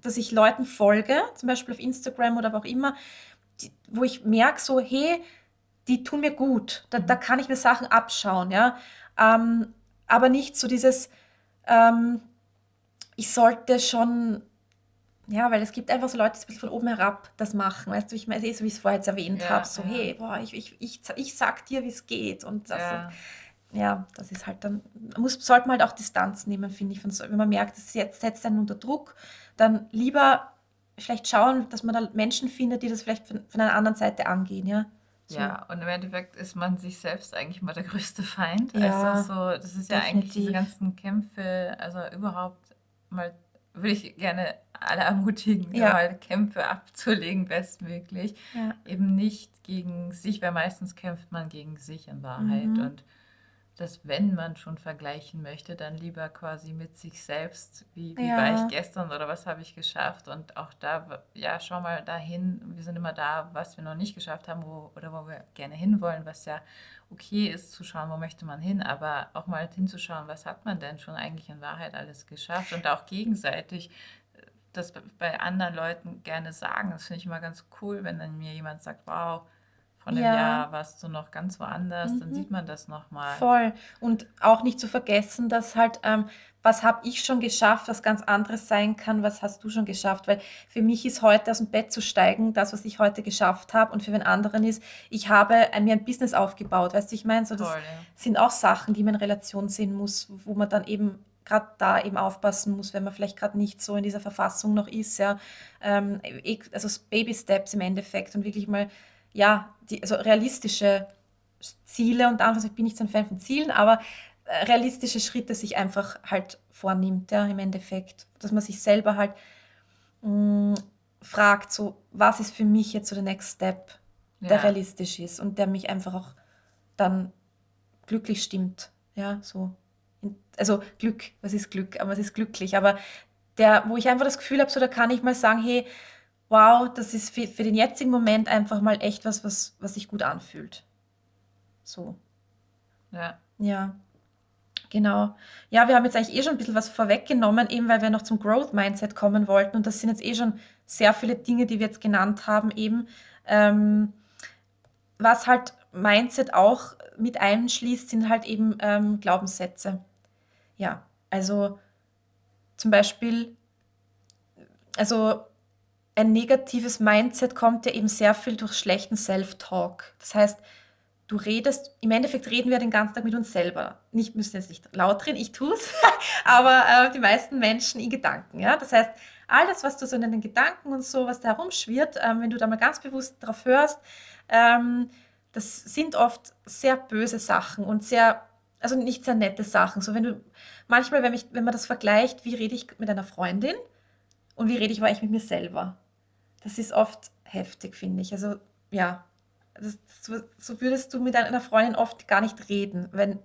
dass ich Leuten folge, zum Beispiel auf Instagram oder wo auch immer, die, wo ich merke, so, hey, die tun mir gut. Da, da mhm. kann ich mir Sachen abschauen, ja. Ähm, aber nicht so dieses, ähm, ich sollte schon ja, weil es gibt einfach so Leute, die von oben herab das machen. Weißt du, ich meine, eh so wie ich es vorher jetzt erwähnt ja, habe, so, ja. hey, boah, ich, ich, ich, ich sag dir, wie es geht. Und das, ja. ja. das ist halt dann, muss, sollte man halt auch Distanz nehmen, finde ich. So, wenn man merkt, es setzt, einen unter Druck, dann lieber vielleicht schauen, dass man da Menschen findet, die das vielleicht von, von einer anderen Seite angehen, ja. So. Ja, und im Endeffekt ist man sich selbst eigentlich mal der größte Feind. Ja, also so, das ist ja eigentlich diese ganzen Kämpfe, also überhaupt mal würde ich gerne alle ermutigen, ja. mal Kämpfe abzulegen, bestmöglich. Ja. Eben nicht gegen sich, weil meistens kämpft man gegen sich in Wahrheit. Mhm. Und dass wenn man schon vergleichen möchte, dann lieber quasi mit sich selbst, wie, wie ja. war ich gestern oder was habe ich geschafft und auch da, ja, schau mal dahin, wir sind immer da, was wir noch nicht geschafft haben wo, oder wo wir gerne hinwollen, was ja okay ist zu schauen, wo möchte man hin, aber auch mal hinzuschauen, was hat man denn schon eigentlich in Wahrheit alles geschafft und auch gegenseitig äh, das bei anderen Leuten gerne sagen. Das finde ich immer ganz cool, wenn dann mir jemand sagt, wow, von dem Ja. Jahr warst du noch ganz woanders, dann Mhm. sieht man das nochmal. Voll. Und auch nicht zu vergessen, dass halt, ähm, was habe ich schon geschafft, was ganz anderes sein kann, was hast du schon geschafft? Weil für mich ist heute aus dem Bett zu steigen, das, was ich heute geschafft habe, und für den anderen ist, ich habe ein- mir ein Business aufgebaut. Weißt du, ich meine, so das Voll, ja. sind auch Sachen, die man in Relation sehen muss, wo man dann eben gerade da eben aufpassen muss, wenn man vielleicht gerade nicht so in dieser Verfassung noch ist, ja. Ähm, also Baby Steps im Endeffekt und wirklich mal, ja, die, also realistische Ziele und Anfangs, ich bin nicht so ein Fan von Zielen, aber äh, realistische Schritte sich einfach halt vornimmt, ja, im Endeffekt. Dass man sich selber halt mh, fragt, so, was ist für mich jetzt so der Next Step, der Ja, realistisch ist und der mich einfach auch dann glücklich stimmt, ja, so. Also Glück, was ist Glück? Aber was ist glücklich? Aber der, wo ich einfach das Gefühl habe, so da kann ich mal sagen, hey, wow, das ist für, für den jetzigen Moment einfach mal echt was, was, was sich gut anfühlt. So. ja, Ja, genau. Ja, wir haben jetzt eigentlich eh schon ein bisschen was vorweggenommen, eben weil wir noch zum Growth Mindset kommen wollten. Und das sind jetzt eh schon sehr viele Dinge, die wir jetzt genannt haben, eben. Ähm, was halt Mindset auch mit einschließt, sind halt eben ähm, Glaubenssätze. Ja, also zum Beispiel, also ein negatives Mindset kommt ja eben sehr viel durch schlechten Self-Talk. Das heißt, du redest, im Endeffekt reden wir den ganzen Tag mit uns selber. Nicht, müssen jetzt nicht laut reden, ich tue es, aber äh, die meisten Menschen in Gedanken. Ja? Das heißt, alles, was du so in deinen Gedanken und so, was da herumschwirrt, ähm, wenn du da mal ganz bewusst drauf hörst, ähm, das sind oft sehr böse Sachen und sehr, also nicht sehr nette Sachen. So wenn du, manchmal, wenn, mich, wenn man das vergleicht, wie rede ich mit einer Freundin und wie rede ich aber eigentlich mit mir selber. Das ist oft heftig, finde ich. Also ja, das, so, so würdest du mit einer Freundin oft gar nicht reden, wenn,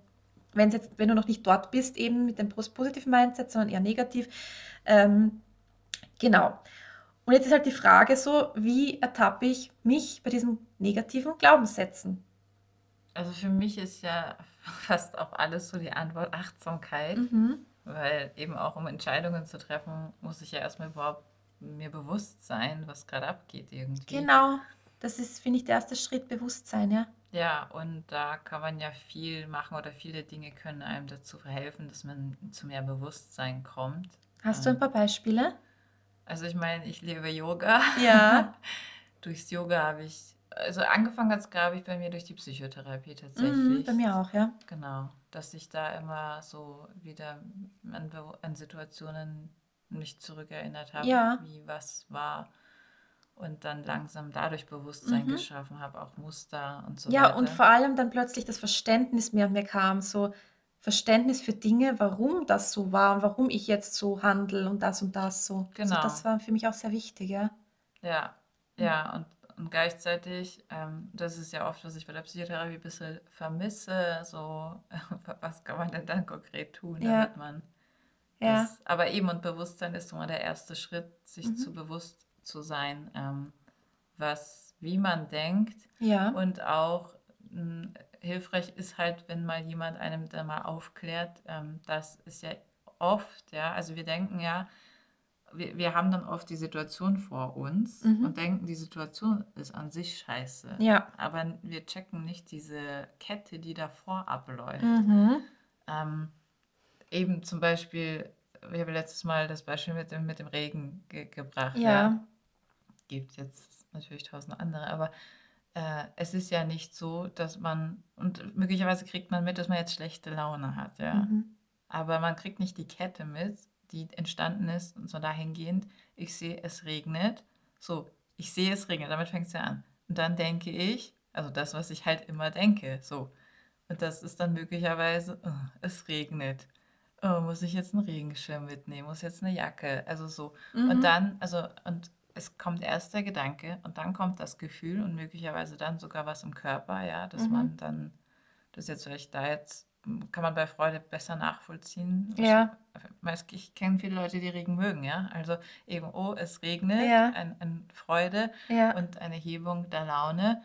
wenn's jetzt, wenn du noch nicht dort bist, eben mit dem pos- positiven Mindset, sondern eher negativ. Ähm, genau. Und jetzt ist halt die Frage so, wie ertappe ich mich bei diesen negativen Glaubenssätzen? also für mich ist ja fast auf alles so die Antwort Achtsamkeit, Mhm. weil eben auch um Entscheidungen zu treffen, muss ich ja erstmal überhaupt mir bewusst sein, was gerade abgeht irgendwie. Genau. Das ist, finde ich, der erste Schritt, Bewusstsein, ja. Ja, und da kann man ja viel machen oder viele Dinge können einem dazu verhelfen, dass man zu mehr Bewusstsein kommt. Hast du ein Ähm, paar Beispiele? Also ich meine, ich liebe Yoga. Ja. Durchs Yoga habe ich, also angefangen hat es, glaube ich, bei mir durch die Psychotherapie tatsächlich. bei mir auch, ja. Genau, dass ich da immer so wieder an, an Situationen mich zurückerinnert habe, Ja. wie was war und dann langsam dadurch Bewusstsein Mhm. geschaffen habe, auch Muster und so Ja, und weiter. vor allem dann plötzlich das Verständnis mehr und mehr kam, so Verständnis für Dinge, warum das so war und warum ich jetzt so handle und das und das so. Also das Genau, war für mich auch sehr wichtig, ja. ja, ja, und, und gleichzeitig, ähm, das ist ja oft, was ich bei der Psychotherapie ein bisschen vermisse, so, was kann man denn dann konkret tun, Ja, damit man ja. das, aber eben und Bewusstsein ist mal der erste Schritt, sich Mhm. zu bewusst zu sein, ähm, was, wie man denkt Ja. und auch mh, hilfreich ist halt, wenn mal jemand einem da mal aufklärt, ähm, das ist ja oft, ja, also wir denken ja, wir, wir haben dann oft die Situation vor uns Mhm. und denken, die Situation ist an sich scheiße, Ja. aber wir checken nicht diese Kette, die davor abläuft. Mhm. Ähm, eben zum Beispiel, ich habe letztes Mal das Beispiel mit dem, mit dem Regen ge gebracht, ja. Ja. Gibt jetzt natürlich tausend andere, aber äh, es ist ja nicht so, dass man, und möglicherweise kriegt man mit, dass man jetzt schlechte Laune hat, ja. Mhm. Aber man kriegt nicht die Kette mit, die entstanden ist und so dahingehend, ich sehe, es regnet. So, ich sehe, es regnet, damit fängt es ja an. Und dann denke ich, also das, was ich halt immer denke, so. Und das ist dann möglicherweise, oh, es regnet. Oh, muss ich jetzt einen Regenschirm mitnehmen? Muss jetzt eine Jacke? Also so. Und Mhm. dann, also, und es kommt erst der Gedanke und dann kommt das Gefühl und möglicherweise dann sogar was im Körper, ja, dass Mhm. man dann, das jetzt vielleicht da jetzt, kann man bei Freude besser nachvollziehen. Ich, Ja. weiß, ich kenne viele Leute, die Regen mögen, ja. Also eben, oh, es regnet, Ja. ein, ein Freude Ja. und eine Hebung der Laune.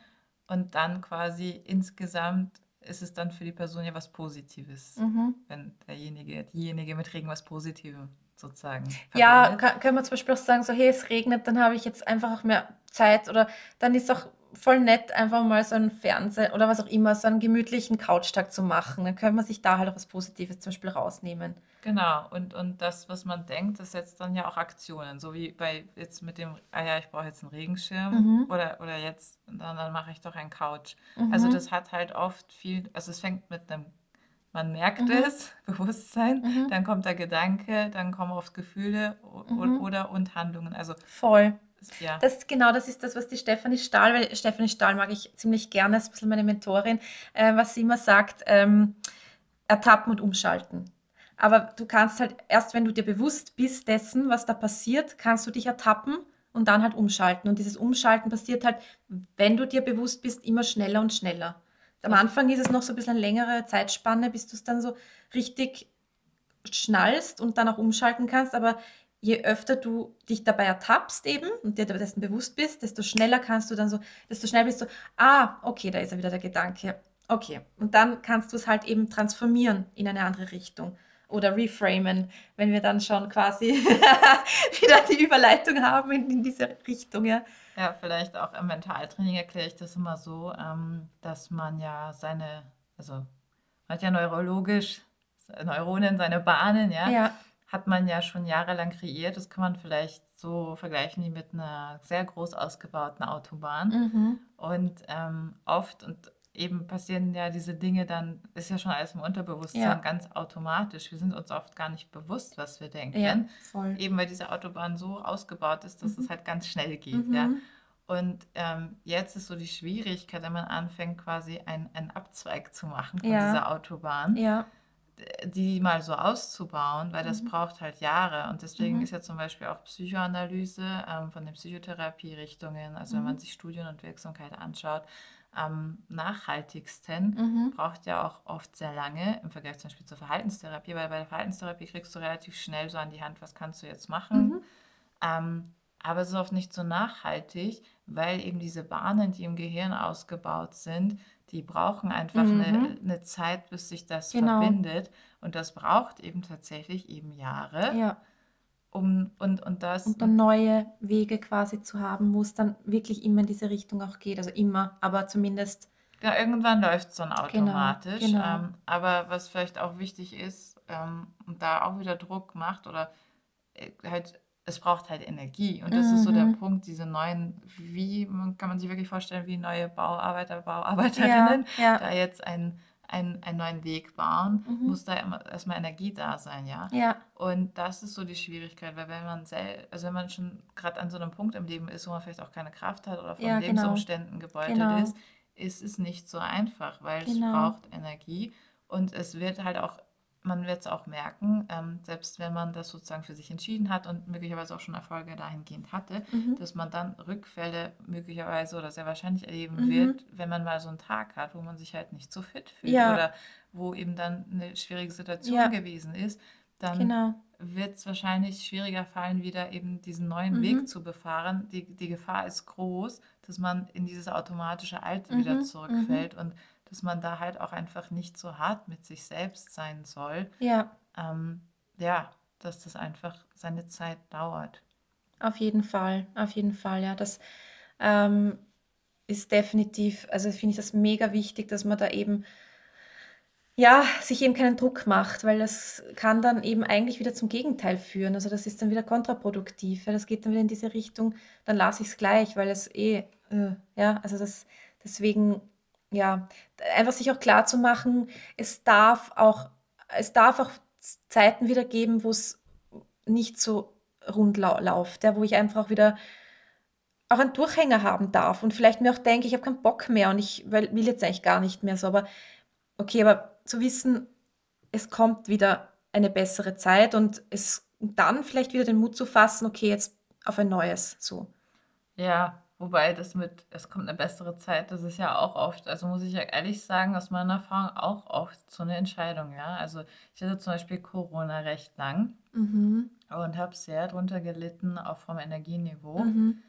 Und dann quasi insgesamt ist es dann für die Person ja was Positives, Mhm. wenn derjenige, diejenige mit Regen was Positives sozusagen Ja, verbindet. kann, können wir zum Beispiel auch sagen, so, hey, es regnet, dann habe ich jetzt einfach auch mehr Zeit oder dann ist auch voll nett, einfach mal so einen Fernseher oder was auch immer, so einen gemütlichen Couchtag zu machen. Dann könnte man sich da halt auch was Positives zum Beispiel rausnehmen. Genau, und, und das, was man denkt, das setzt dann ja auch Aktionen. So wie bei jetzt mit dem, ah ja, ich brauche jetzt einen Regenschirm Mhm. oder, oder jetzt, dann, dann mache ich doch einen Couch. Also Mhm. das hat halt oft viel, also es fängt mit einem, man merkt Mhm. es, Bewusstsein, Mhm. dann kommt der Gedanke, dann kommen oft Gefühle Mhm. oder und Handlungen. Also Voll. Ja, Das genau, das ist das, was die Stefanie Stahl, weil Stefanie Stahl mag ich ziemlich gerne, ist ein bisschen meine Mentorin, äh, was sie immer sagt, ähm, ertappen und umschalten. Aber du kannst halt erst, wenn du dir bewusst bist dessen, was da passiert, kannst du dich ertappen und dann halt umschalten. Und dieses Umschalten passiert halt, wenn du dir bewusst bist, immer schneller und schneller. Am Anfang ist es noch so ein bisschen eine längere Zeitspanne, bis du es dann so richtig schnallst und dann auch umschalten kannst, aber je öfter du dich dabei ertappst eben und dir dessen bewusst bist, desto schneller kannst du dann so, desto schneller bist du, ah, okay, da ist ja wieder der Gedanke. Okay, und dann kannst du es halt eben transformieren in eine andere Richtung oder reframen, wenn wir dann schon quasi wieder die Überleitung haben in, in diese Richtung, ja. ja, vielleicht auch im Mentaltraining erkläre ich das immer so, ähm, dass man ja seine, also man hat ja neurologisch Neuronen, seine Bahnen, ja, Ja, hat man ja schon jahrelang kreiert. Das kann man vielleicht so vergleichen wie mit einer sehr groß ausgebauten Autobahn. mhm. Und ähm, oft und eben passieren ja diese Dinge dann, ist ja schon alles im Unterbewusstsein Ja, ganz automatisch. Wir sind uns oft gar nicht bewusst, was wir ja, denken. voll. Eben weil diese Autobahn so ausgebaut ist, dass es Mhm. halt ganz schnell geht, ja. Mhm. Und ähm, jetzt ist so die Schwierigkeit, wenn man anfängt, quasi einen, einen Abzweig zu machen von Ja, dieser Autobahn ja. Die mal so auszubauen, weil das Mhm. braucht halt Jahre. Und deswegen Mhm. ist ja zum Beispiel auch Psychoanalyse ähm, von den Psychotherapierichtungen, also wenn man Mhm. sich Studien und Wirksamkeit anschaut, am nachhaltigsten, Mhm. braucht ja auch oft sehr lange im Vergleich zum Beispiel zur Verhaltenstherapie, weil bei der Verhaltenstherapie kriegst du relativ schnell so an die Hand, was kannst du jetzt machen. Mhm. Ähm, aber es ist oft nicht so nachhaltig, weil eben diese Bahnen, die im Gehirn ausgebaut sind, die brauchen einfach eine, Mhm. eine Zeit, bis sich das Genau. verbindet. Und das braucht eben tatsächlich eben Jahre, Ja. um und, und das, Und dann neue Wege quasi zu haben, wo es dann wirklich immer in diese Richtung auch geht. Also immer, aber zumindest, ja, irgendwann läuft es dann genau, automatisch. genau. Ähm, aber was vielleicht auch wichtig ist ähm, und da auch wieder Druck macht oder äh, halt, es braucht halt Energie. Und das ist so der Mhm. Punkt, diese neuen, wie man, kann man sich wirklich vorstellen, wie neue Bauarbeiter, Ja, Bauarbeiterinnen ja. da jetzt einen, einen, einen neuen Weg bauen, Mhm. muss da erstmal Energie da sein, ja. Ja, Und das ist so die Schwierigkeit, weil wenn man sel also wenn man schon gerade an so einem Punkt im Leben ist, wo man vielleicht auch keine Kraft hat oder von ja, genau. Lebensumständen gebeutelt Genau. ist, ist es nicht so einfach, weil es Genau. braucht Energie und es wird halt auch, man wird es auch merken, ähm, selbst wenn man das sozusagen für sich entschieden hat und möglicherweise auch schon Erfolge dahingehend hatte, Mhm. dass man dann Rückfälle möglicherweise oder sehr wahrscheinlich erleben Mhm. wird, wenn man mal so einen Tag hat, wo man sich halt nicht so fit fühlt Ja, oder wo eben dann eine schwierige Situation ja, gewesen ist, dann genau. wird es wahrscheinlich schwieriger fallen, wieder eben diesen neuen Weg Mhm. zu befahren. Die, die Gefahr ist groß, dass man in dieses automatische Alte wieder Mhm. Mhm. zurückfällt und dass man da halt auch einfach nicht so hart mit sich selbst sein soll. Ja, Ähm, ja, dass das einfach seine Zeit dauert. auf jeden Fall. Auf jeden Fall, ja. Das ähm, ist definitiv, also finde ich das mega wichtig, dass man da eben ja, sich eben keinen Druck macht, weil das kann dann eben eigentlich wieder zum Gegenteil führen. Also das ist dann wieder kontraproduktiv. Ja, das geht dann wieder in diese Richtung, dann lasse ich es gleich, weil es eh, äh, ja, also das deswegen, ja, einfach sich auch klar zu machen, es darf auch, es darf auch Zeiten wieder geben, wo es nicht so rund läuft, ja, wo ich einfach auch wieder auch einen Durchhänger haben darf und vielleicht mir auch denke, ich habe keinen Bock mehr und ich will will jetzt eigentlich gar nicht mehr so, aber okay, aber zu wissen, es kommt wieder eine bessere Zeit und es dann vielleicht wieder den Mut zu fassen, okay, jetzt auf ein neues, so. Ja, wobei das mit, es kommt eine bessere Zeit, das ist ja auch oft, also muss ich ja ehrlich sagen, aus meiner Erfahrung auch oft so eine Entscheidung, ja. Also ich hatte zum Beispiel Corona recht lang Mhm. und habe sehr drunter gelitten, auch vom Energieniveau. Mhm.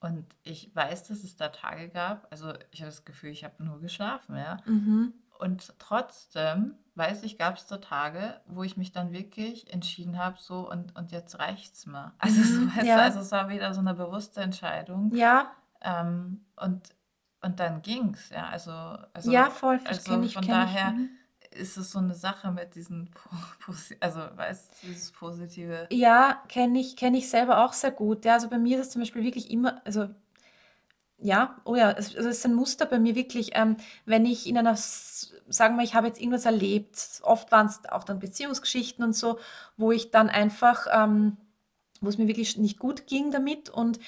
Und ich weiß, dass es da Tage gab, also ich habe das Gefühl, ich habe nur geschlafen, ja. Mhm. Und trotzdem, weiß ich, gab es da Tage, wo ich mich dann wirklich entschieden habe, so und, und jetzt reicht's mir. Also so, Mhm. weißt du, Ja. also es war wieder so eine bewusste Entscheidung. Ja, Ähm, und, und dann ging's, ja. Also, also, Ja, voll, also ich, von kenne ich. daher Mhm. ist es so eine Sache mit diesen, also weißt du, dieses positive. Ja, kenne ich, kenne ich selber auch sehr gut. Ja, also bei mir ist es zum Beispiel wirklich immer, also Ja, oh ja, es, also es ist ein Muster bei mir wirklich, ähm, wenn ich in einer, sagen wir, ich habe jetzt irgendwas erlebt, oft waren es auch dann Beziehungsgeschichten und so, wo ich dann einfach, ähm, wo es mir wirklich nicht gut ging damit und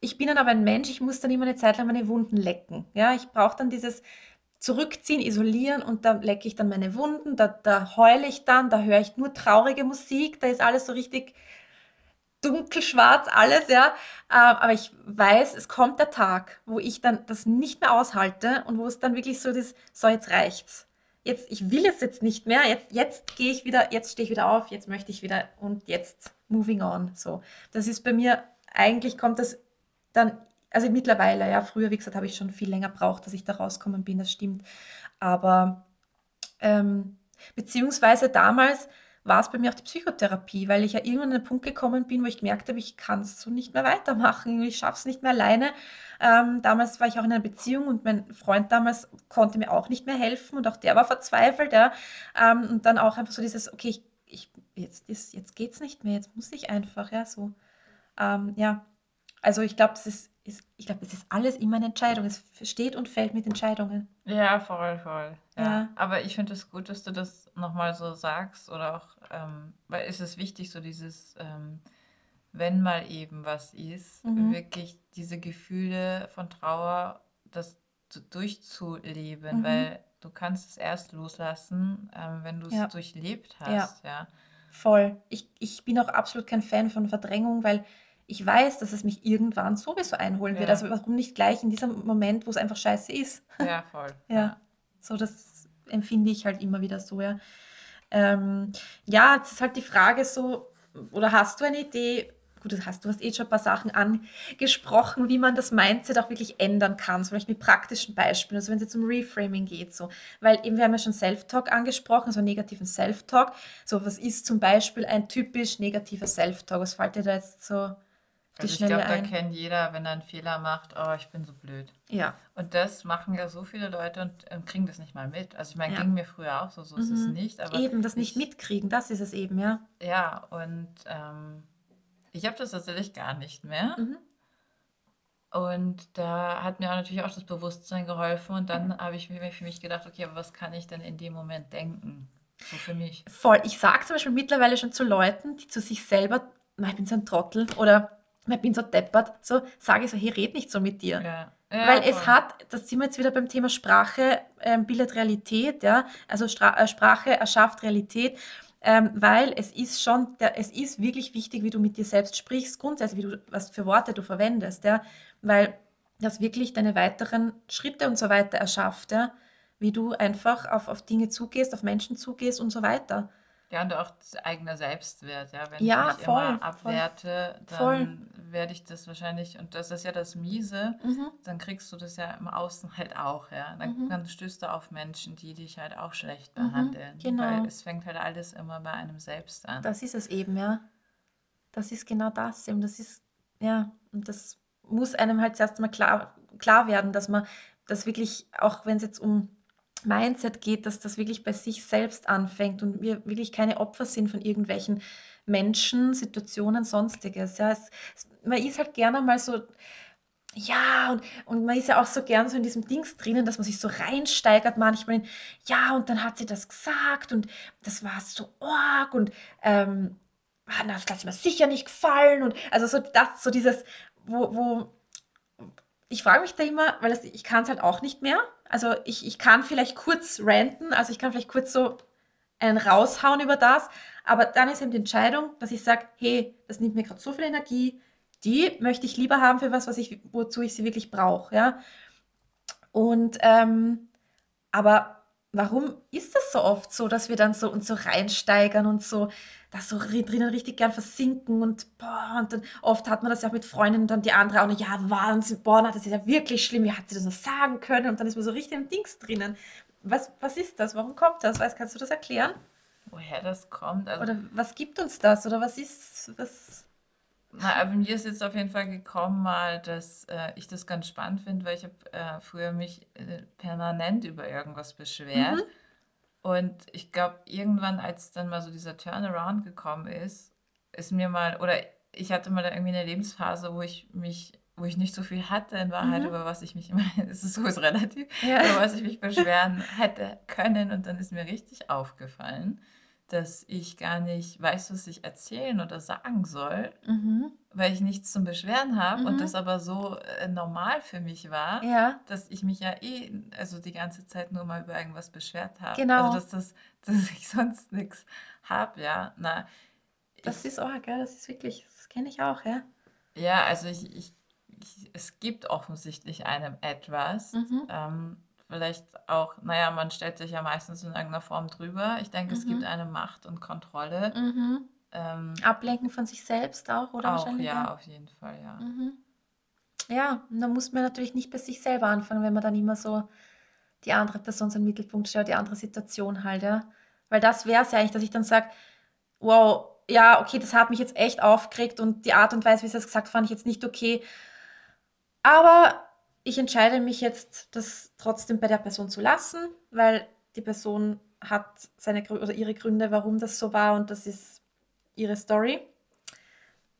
ich bin dann aber ein Mensch, ich muss dann immer eine Zeit lang meine Wunden lecken. Ja, ich brauche dann dieses Zurückziehen, isolieren und da lecke ich dann meine Wunden, da, da heule ich dann, da höre ich nur traurige Musik, da ist alles so richtig dunkelschwarz alles, ja. Ähm, aber ich weiß, es kommt der Tag, wo ich dann das nicht mehr aushalte und wo es dann wirklich so ist, so jetzt reicht's. Jetzt, ich will es jetzt nicht mehr. Jetzt, jetzt gehe ich wieder, jetzt stehe ich wieder auf, jetzt möchte ich wieder und jetzt moving on. So, das ist bei mir eigentlich kommt das dann, also mittlerweile, ja. Früher, wie gesagt, habe ich schon viel länger braucht, dass ich da rauskommen bin. Das stimmt. Aber ähm, beziehungsweise damals war es bei mir auch die Psychotherapie, weil ich ja irgendwann an einen Punkt gekommen bin, wo ich gemerkt habe, ich kann es so nicht mehr weitermachen, ich schaffe es nicht mehr alleine. Ähm, damals war ich auch in einer Beziehung und mein Freund damals konnte mir auch nicht mehr helfen und auch der war verzweifelt, ja. Ähm, und dann auch einfach so dieses, okay, ich, ich, jetzt, jetzt, jetzt geht's nicht mehr, jetzt muss ich einfach, ja, so. Ähm, ja, also ich glaube, das ist, ist, ich glaube, das ist alles immer eine Entscheidung. Es steht und fällt mit Entscheidungen. Ja, voll, voll. Ja. Ja. Aber ich finde es gut, dass du das nochmal so sagst oder auch, ähm, weil es ist wichtig, so dieses, ähm, wenn mal eben was ist, Mhm. wirklich diese Gefühle von Trauer, das zu- durchzuleben, Mhm. weil du kannst es erst loslassen, ähm, wenn du es Ja, durchlebt ja. hast, ja. Voll. Ich, ich bin auch absolut kein Fan von Verdrängung, weil ich weiß, dass es mich irgendwann sowieso einholen wird. Ja, Also warum nicht gleich in diesem Moment, wo es einfach scheiße ist? ja, voll. Ja, Ja. so das empfinde ich halt immer wieder so, ja. Ähm, ja, jetzt ist halt die Frage so, oder hast du eine Idee? Gut, das hast du hast eh schon ein paar Sachen angesprochen, wie man das Mindset auch wirklich ändern kann, so vielleicht mit praktischen Beispielen, also wenn es jetzt um Reframing geht, so, weil eben wir haben ja schon Self-Talk angesprochen, also negativen Self-Talk, so was ist zum Beispiel ein typisch negativer Self-Talk, was fällt dir da jetzt so Also ich glaube, da kennt jeder, wenn er einen Fehler macht, oh, ich bin so blöd. Ja, Und das machen ja so viele Leute und ähm, kriegen das nicht mal mit. Also ich meine, ja, ging mir früher auch so, so ist es mhm. nicht, aber Eben, das nicht ich, mitkriegen, das ist es eben, ja. ja, und ähm, ich habe das tatsächlich gar nicht mehr. Mhm. Und da hat mir auch natürlich auch das Bewusstsein geholfen und dann habe ich mir für mich gedacht, okay, aber was kann ich denn in dem Moment denken? So für mich. Voll. Ich sage zum Beispiel mittlerweile schon zu Leuten, die zu sich selber, "Na, ich bin so ein Trottel oder "Na, ich bin so deppert, so sage ich so, hey, red nicht so mit dir. Ja, Weil ja, es voll. hat, das sind wir jetzt wieder beim Thema Sprache, ähm, bildet Realität, ja. Also Stra äh, Sprache erschafft Realität, ähm, weil es ist schon, der, es ist wirklich wichtig, wie du mit dir selbst sprichst, grundsätzlich, wie du, was für Worte du verwendest, ja. Weil das wirklich deine weiteren Schritte und so weiter erschafft, ja. Wie du einfach auf, auf Dinge zugehst, auf Menschen zugehst und so weiter. Ja, und auch das eigene Selbstwert, ja. Wenn ich Ja, mich voll, immer voll, abwerte, voll. dann werde ich das wahrscheinlich, und das ist ja das Miese, Mhm, dann kriegst du das ja im Außen halt auch, ja. Dann, mhm, dann stößt du auf Menschen, die dich halt auch schlecht mhm, behandeln, weil genau. es fängt halt alles immer bei einem selbst an. Das ist es eben, ja. Das ist genau das. Und das ist, ja, und das muss einem halt zuerst mal klar, klar werden, dass man das wirklich, auch wenn es jetzt um Mindset geht, dass das wirklich bei sich selbst anfängt und wir wirklich keine Opfer sind von irgendwelchen Menschen, Situationen, sonstiges. Ja, es, es, man ist halt gerne mal so, ja, und, und man ist ja auch so gern so in diesem Dings drinnen, dass man sich so reinsteigert manchmal in, ja, und dann hat sie das gesagt und das war so arg und ähm, ah, das hat mir sicher nicht gefallen und also so das, so dieses, wo, wo ich frage mich da immer, weil das, ich kann es halt auch nicht mehr. Also ich, ich kann vielleicht kurz ranten, also ich kann vielleicht kurz so einen raushauen über das, aber dann ist eben die Entscheidung, dass ich sage, hey, das nimmt mir gerade so viel Energie, die möchte ich lieber haben für was, was ich, wozu ich sie wirklich brauche, ja. Und ähm, aber warum ist das so oft so, dass wir dann so uns so reinsteigern und so da so ri- drinnen richtig gern versinken und boah, und dann oft hat man das ja auch mit Freunden und dann die andere auch noch, ja, Wahnsinn, boah, na, das ist ja wirklich schlimm, wie hat sie das noch sagen können? Und dann ist man so richtig im Dings drinnen. Was, was ist das? Warum kommt das? Weißt, kannst du das erklären? Woher das kommt, also Oder was gibt uns das? Oder was ist, was, Na, aber mir ist jetzt auf jeden Fall gekommen mal, dass äh, ich das ganz spannend finde, weil ich habe äh, früher mich äh, permanent über irgendwas beschwert. Mhm. Und ich glaube, irgendwann, als dann mal so dieser Turnaround gekommen ist, ist mir mal, oder ich hatte mal da irgendwie eine Lebensphase, wo ich mich, wo ich nicht so viel hatte in Wahrheit, Mhm. über was ich mich immer, es ist sowieso relativ, Ja. über was ich mich beschweren hätte können. Und dann ist mir richtig aufgefallen, dass ich gar nicht weiß, was ich erzählen oder sagen soll, Mhm. weil ich nichts zum Beschweren habe und Mhm. das aber so äh, normal für mich war, Ja, dass ich mich ja eh, also die ganze Zeit nur mal über irgendwas beschwert habe. Also genau. dass das, dass ich sonst nichts habe, ja. Na, Das ist arg, ja, das ist wirklich, das kenne ich auch, ja. ja, also ich, ich, ich, es gibt offensichtlich einem etwas. Mhm. Ähm, vielleicht auch, naja, man stellt sich ja meistens in irgendeiner Form drüber. Ich denke, es gibt Mhm. eine Macht und Kontrolle. Mhm. Ähm, Ablenken von sich selbst auch, oder auch, wahrscheinlich, ja, auf jeden Fall, ja. Mhm. Ja, und da muss man natürlich nicht bei sich selber anfangen, wenn man dann immer so die andere Person so im Mittelpunkt stellt, die andere Situation halt, ja. Weil das wäre es ja eigentlich, dass ich dann sage, wow, ja, okay, das hat mich jetzt echt aufgeregt und die Art und Weise, wie sie das gesagt fand ich jetzt nicht okay. Aber ich entscheide mich jetzt, das trotzdem bei der Person zu lassen, weil die Person hat seine oder ihre Gründe, warum das so war und das ist ihre Story.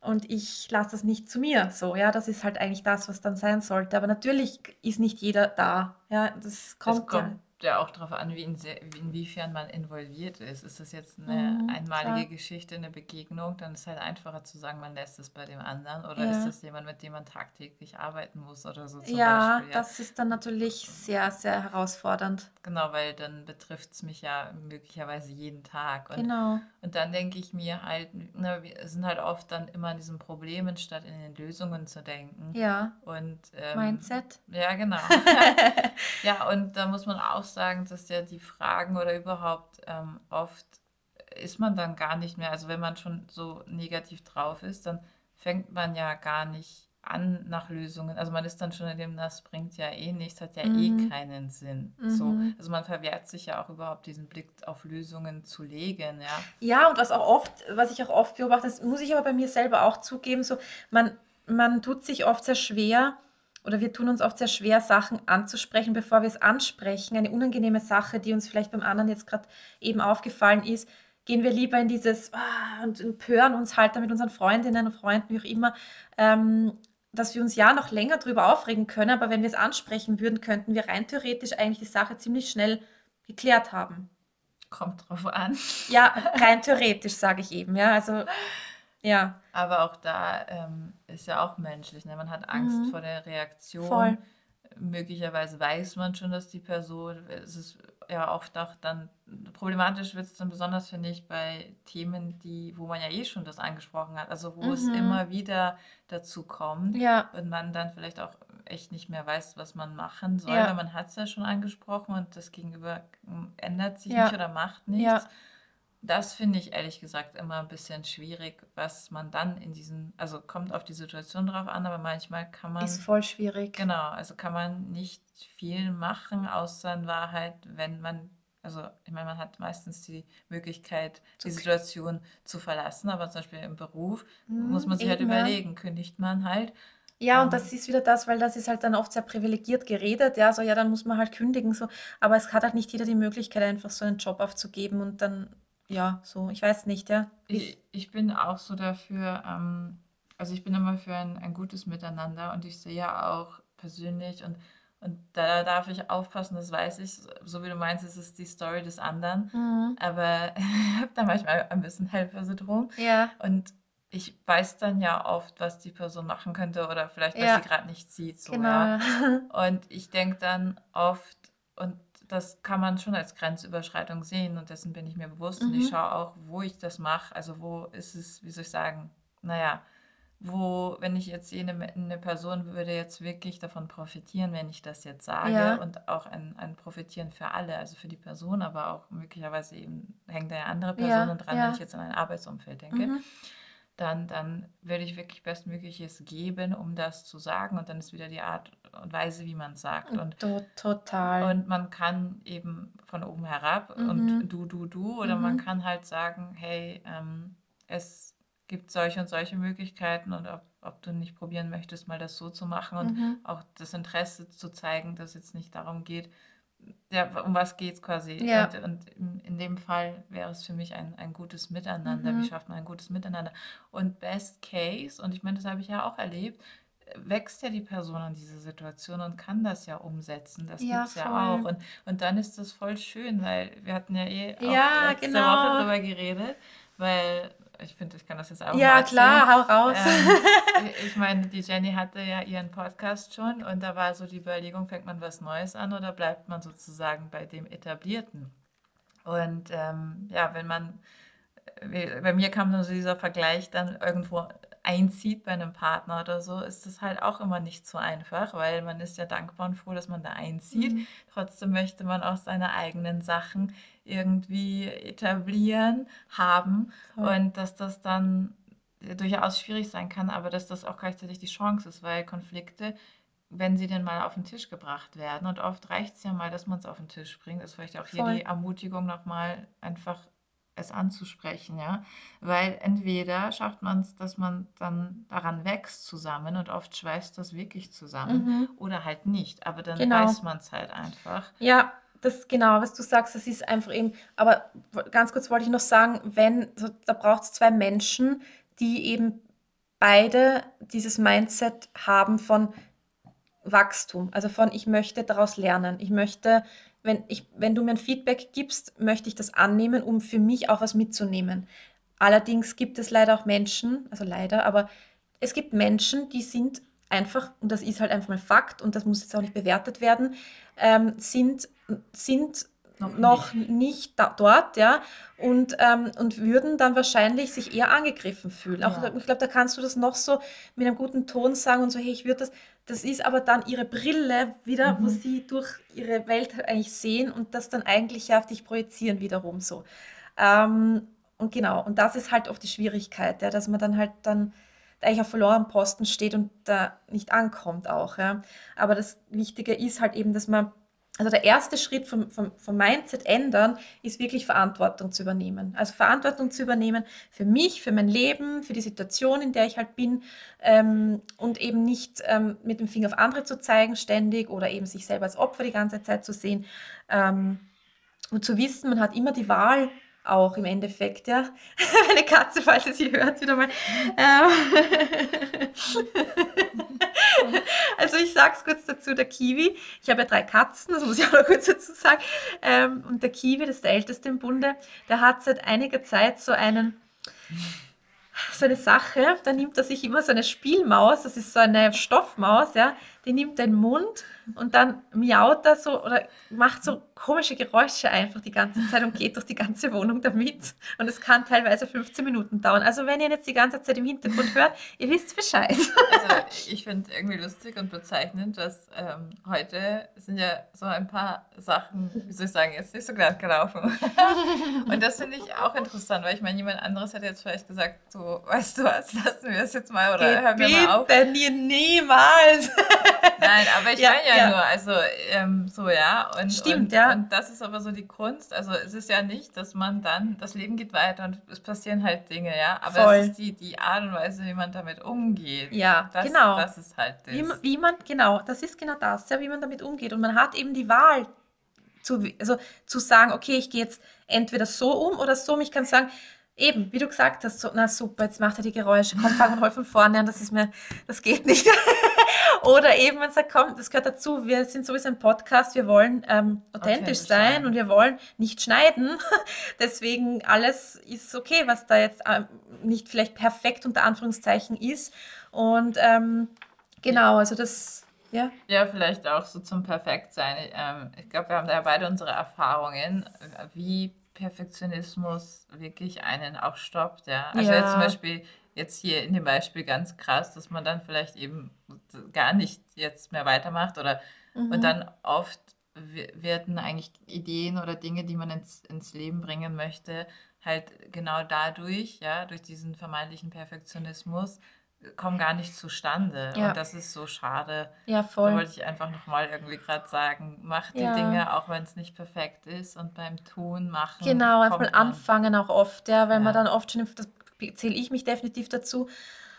Und ich lasse das nicht zu mir so, ja, das ist halt eigentlich das, was dann sein sollte. Aber natürlich ist nicht jeder da, ja, das kommt ja. kommt ja auch darauf an, wie wie- inwiefern man involviert ist. Ist das jetzt eine Mhm, einmalige klar. Geschichte, eine Begegnung, dann ist es halt einfacher zu sagen, man lässt es bei dem anderen. Oder ist Ja. das jemand, mit dem man tagtäglich arbeiten muss oder so zum Ja, Beispiel? Ja, das ist dann natürlich sehr, sehr herausfordernd. genau, weil dann betrifft es mich ja möglicherweise jeden Tag. Und, Genau. und dann denke ich mir halt, na, wir sind halt oft dann immer an diesen Problemen, statt in den Lösungen zu denken. Ja, Und ähm, Mindset. ja, genau. Ja, und da muss man auch sagen, dass ja die Fragen oder überhaupt ähm, oft ist man dann gar nicht mehr, also wenn man schon so negativ drauf ist, dann fängt man ja gar nicht an nach Lösungen. Also man ist dann schon in dem, das bringt ja eh nichts, hat ja eh Mhm. keinen Sinn. So, Mhm. also man verwehrt sich ja auch überhaupt diesen Blick auf Lösungen zu legen, ja. Ja, und was auch oft, was ich auch oft beobachte, das muss ich aber bei mir selber auch zugeben, so man, man tut sich oft sehr schwer oder wir tun uns oft sehr schwer, Sachen anzusprechen, bevor wir es ansprechen. Eine unangenehme Sache, die uns vielleicht beim anderen jetzt gerade eben aufgefallen ist, gehen wir lieber in dieses ah, und empören uns halt dann mit unseren Freundinnen und Freunden, wie auch immer, ähm, dass wir uns ja noch länger drüber aufregen können, aber wenn wir es ansprechen würden, könnten wir rein theoretisch eigentlich die Sache ziemlich schnell geklärt haben. Kommt drauf an. Ja, rein theoretisch, sage ich eben, ja. Also, ja, Aber auch da ähm, ist ja auch menschlich, ne? Man hat Angst mhm, vor der Reaktion. voll. Möglicherweise weiß man schon, dass die Person, es ist ja oft auch dann, problematisch wird es dann besonders, finde ich, bei Themen, die, wo man ja eh schon das angesprochen hat, also wo es Mhm, immer wieder dazu kommt ja, und man dann vielleicht auch echt nicht mehr weiß, was man machen soll, weil ja, man hat es ja schon angesprochen und das Gegenüber ändert sich nicht ja, oder macht ja, nichts. Das finde ich ehrlich gesagt immer ein bisschen schwierig, was man dann in diesen, also kommt auf die Situation drauf an, aber manchmal kann ist man, voll schwierig. genau, also kann man nicht viel machen, außer in Wahrheit, wenn man, also ich meine, man hat meistens die Möglichkeit, die Situation zu verlassen, aber zum Beispiel im Beruf muss Mhm, man sich halt überlegen, kündigt man halt. Ja, und Ähm, das ist wieder das, weil das ist halt dann oft sehr privilegiert geredet, ja, so, ja, dann muss man halt kündigen, so, aber es hat halt nicht jeder die Möglichkeit, einfach so einen Job aufzugeben und dann, ja, so, ich weiß nicht, ja, ich, ich bin auch so dafür, ähm, also ich bin immer für ein, ein gutes Miteinander und ich sehe ja auch persönlich und, und da darf ich aufpassen, das weiß ich, so wie du meinst, es ist die Story des anderen, Mhm. aber ich habe da manchmal ein bisschen Helfersyndrom Ja, und ich weiß dann ja oft, was die Person machen könnte oder vielleicht, was sie ja, gerade nicht sieht, so, genau, ja. Und ich denke dann oft, und das kann man schon als Grenzüberschreitung sehen und dessen bin ich mir bewusst und ich Mhm. schaue auch, wo ich das mache, also wo ist es, wie soll ich sagen, naja, wo, wenn ich jetzt jene eine Person würde jetzt wirklich davon profitieren, wenn ich das jetzt sage Ja, und auch ein, ein Profitieren für alle, also für die Person, aber auch möglicherweise eben hängen da ja andere ja, Personen dran, wenn ich ja, jetzt an ein Arbeitsumfeld denke mhm. dann, dann würde ich wirklich Bestmögliches geben, um das zu sagen. Und dann ist wieder die Art und Weise, wie man es sagt. Und, To total. und man kann eben von oben herab Mhm. und du, du, du, oder man Mhm. kann halt sagen, hey, ähm, es gibt solche und solche Möglichkeiten und ob, ob du nicht probieren möchtest, mal das so zu machen und mhm. auch das Interesse zu zeigen, dass es jetzt nicht darum geht, ja, um was geht es quasi. Ja. Und, in, dem Fall wäre es für mich ein, ein gutes Miteinander. Mhm. Wie schafft man ein gutes Miteinander? Und Best Case, und ich meine, das habe ich ja auch erlebt, wächst ja die Person an diese Situation und kann das ja umsetzen. Das ja, gibt es ja auch. Und, und dann ist das voll schön, weil wir hatten ja eh auch ja, letzte genau. Woche darüber geredet, weil ich finde, ich kann das jetzt auch Ja, klar, hau raus. Ähm, ich meine, die Jenny hatte ja ihren Podcast schon und da war so die Überlegung, fängt man was Neues an oder bleibt man sozusagen bei dem Etablierten? Und ähm, ja, wenn man, äh, bei mir kam dann so dieser Vergleich dann irgendwo einzieht bei einem Partner oder so, ist das halt auch immer nicht so einfach, weil man ist ja dankbar und froh, dass man da einzieht. Mhm. Trotzdem möchte man auch seine eigenen Sachen irgendwie etablieren, haben Voll. und dass das dann durchaus schwierig sein kann, aber dass das auch gleichzeitig die Chance ist, weil Konflikte, wenn sie denn mal auf den Tisch gebracht werden, und oft reicht es ja mal, dass man es auf den Tisch bringt, ist vielleicht auch hier Voll. die Ermutigung nochmal einfach es anzusprechen, ja, weil entweder schafft man es, dass man dann daran wächst zusammen und oft schweißt das wirklich zusammen mhm. oder halt nicht, aber dann genau. weiß man es halt einfach. Ja, das genau, was du sagst, das ist einfach eben, aber ganz kurz wollte ich noch sagen, wenn, so, da braucht es zwei Menschen, die eben beide dieses Mindset haben von Wachstum, also von ich möchte daraus lernen, ich möchte wenn, ich, wenn du mir ein Feedback gibst, möchte ich das annehmen, um für mich auch was mitzunehmen. Allerdings gibt es leider auch Menschen, also leider, aber es gibt Menschen, die sind einfach, und das ist halt einfach mal Fakt und das muss jetzt auch nicht bewertet werden, ähm, sind, sind noch, noch nicht, nicht da, dort, ja, und, ähm, und würden dann wahrscheinlich sich eher angegriffen fühlen. Ja. Auch, ich glaube, da kannst du das noch so mit einem guten Ton sagen und so, hey, ich würde das, das ist aber dann ihre Brille wieder, mhm. wo sie durch ihre Welt eigentlich sehen und das dann eigentlich auf dich projizieren wiederum so. Ähm, und genau, und das ist halt oft die Schwierigkeit, ja, dass man dann halt dann eigentlich auf verlorenen Posten steht und da nicht ankommt auch. Ja. Aber das Wichtige ist halt eben, dass man also der erste Schritt vom, vom, vom Mindset ändern ist wirklich Verantwortung zu übernehmen. Also Verantwortung zu übernehmen für mich, für mein Leben, für die Situation, in der ich halt bin ähm, und eben nicht ähm, mit dem Finger auf andere zu zeigen ständig oder eben sich selber als Opfer die ganze Zeit zu sehen ähm, und zu wissen, man hat immer die Wahl, auch im Endeffekt, ja. Eine Katze, falls ihr sie hört, wieder mal. Ähm. also ich sage es kurz dazu, der Kiwi, ich habe ja drei Katzen, das muss ich auch noch kurz dazu sagen. Ähm, und der Kiwi, das ist der älteste im Bunde, der hat seit einiger Zeit so einen so eine Sache, da nimmt er sich immer so eine Spielmaus, das ist so eine Stoffmaus, ja, die nimmt den Mund und dann miaut er so oder macht so komische Geräusche einfach die ganze Zeit und geht durch die ganze Wohnung damit. Und es kann teilweise 15 Minuten dauern. Also wenn ihr jetzt die ganze Zeit im Hintergrund hört, ihr wisst Bescheid. Also ich finde irgendwie lustig und bezeichnend, dass ähm, heute sind ja so ein paar Sachen, wie soll ich sagen, jetzt nicht so glatt gelaufen. und das finde ich auch interessant, weil ich meine, jemand anderes hätte jetzt vielleicht gesagt, so, weißt du was, lassen wir das jetzt mal oder hören wir mal auf. Bitte niemals. Nein, aber ich ja, meine ja, ja, nur, also ähm, so, ja. Und, Stimmt, und, ja. Und das ist aber so die Kunst. Also es ist ja nicht, dass man dann, das Leben geht weiter und es passieren halt Dinge, ja. Aber Voll. es ist die, die Art und Weise, wie man damit umgeht. Ja, das, genau. Das ist halt das. Wie, wie man, genau, das ist genau das, ja, wie man damit umgeht. Und man hat eben die Wahl, zu, also zu sagen, okay, ich gehe jetzt entweder so um oder so. Ich kann sagen, Eben, wie du gesagt hast, so, na super, jetzt macht er die Geräusche, komm, fang mal von vorne an, das ist mir, das geht nicht. Oder eben, man sagt, komm, das gehört dazu, wir sind sowieso ein Podcast, wir wollen ähm, authentisch, authentisch sein, sein, und wir wollen nicht schneiden. Deswegen alles ist okay, was da jetzt ähm, nicht vielleicht perfekt unter Anführungszeichen ist. Und ähm, genau, also das, ja. Ja, vielleicht auch so zum Perfektsein. Ähm, ich glaube, wir haben da ja beide unsere Erfahrungen, wie Perfektionismus wirklich einen auch stoppt. Ja? Also ja. zum Beispiel jetzt hier in dem Beispiel ganz krass, dass man dann vielleicht eben gar nicht jetzt mehr weitermacht oder mhm. und dann oft werden eigentlich Ideen oder Dinge, die man ins, ins Leben bringen möchte, halt genau dadurch, ja, durch diesen vermeintlichen Perfektionismus, kommen gar nicht zustande. Ja. Und das ist so schade. Ja, voll. Da wollte ich einfach nochmal irgendwie gerade sagen, mach die ja. Dinge, auch wenn es nicht perfekt ist und beim Tun machen. Genau, einfach mal anfangen auch oft, ja, weil ja. man dann oft schon, das zähle ich mich definitiv dazu,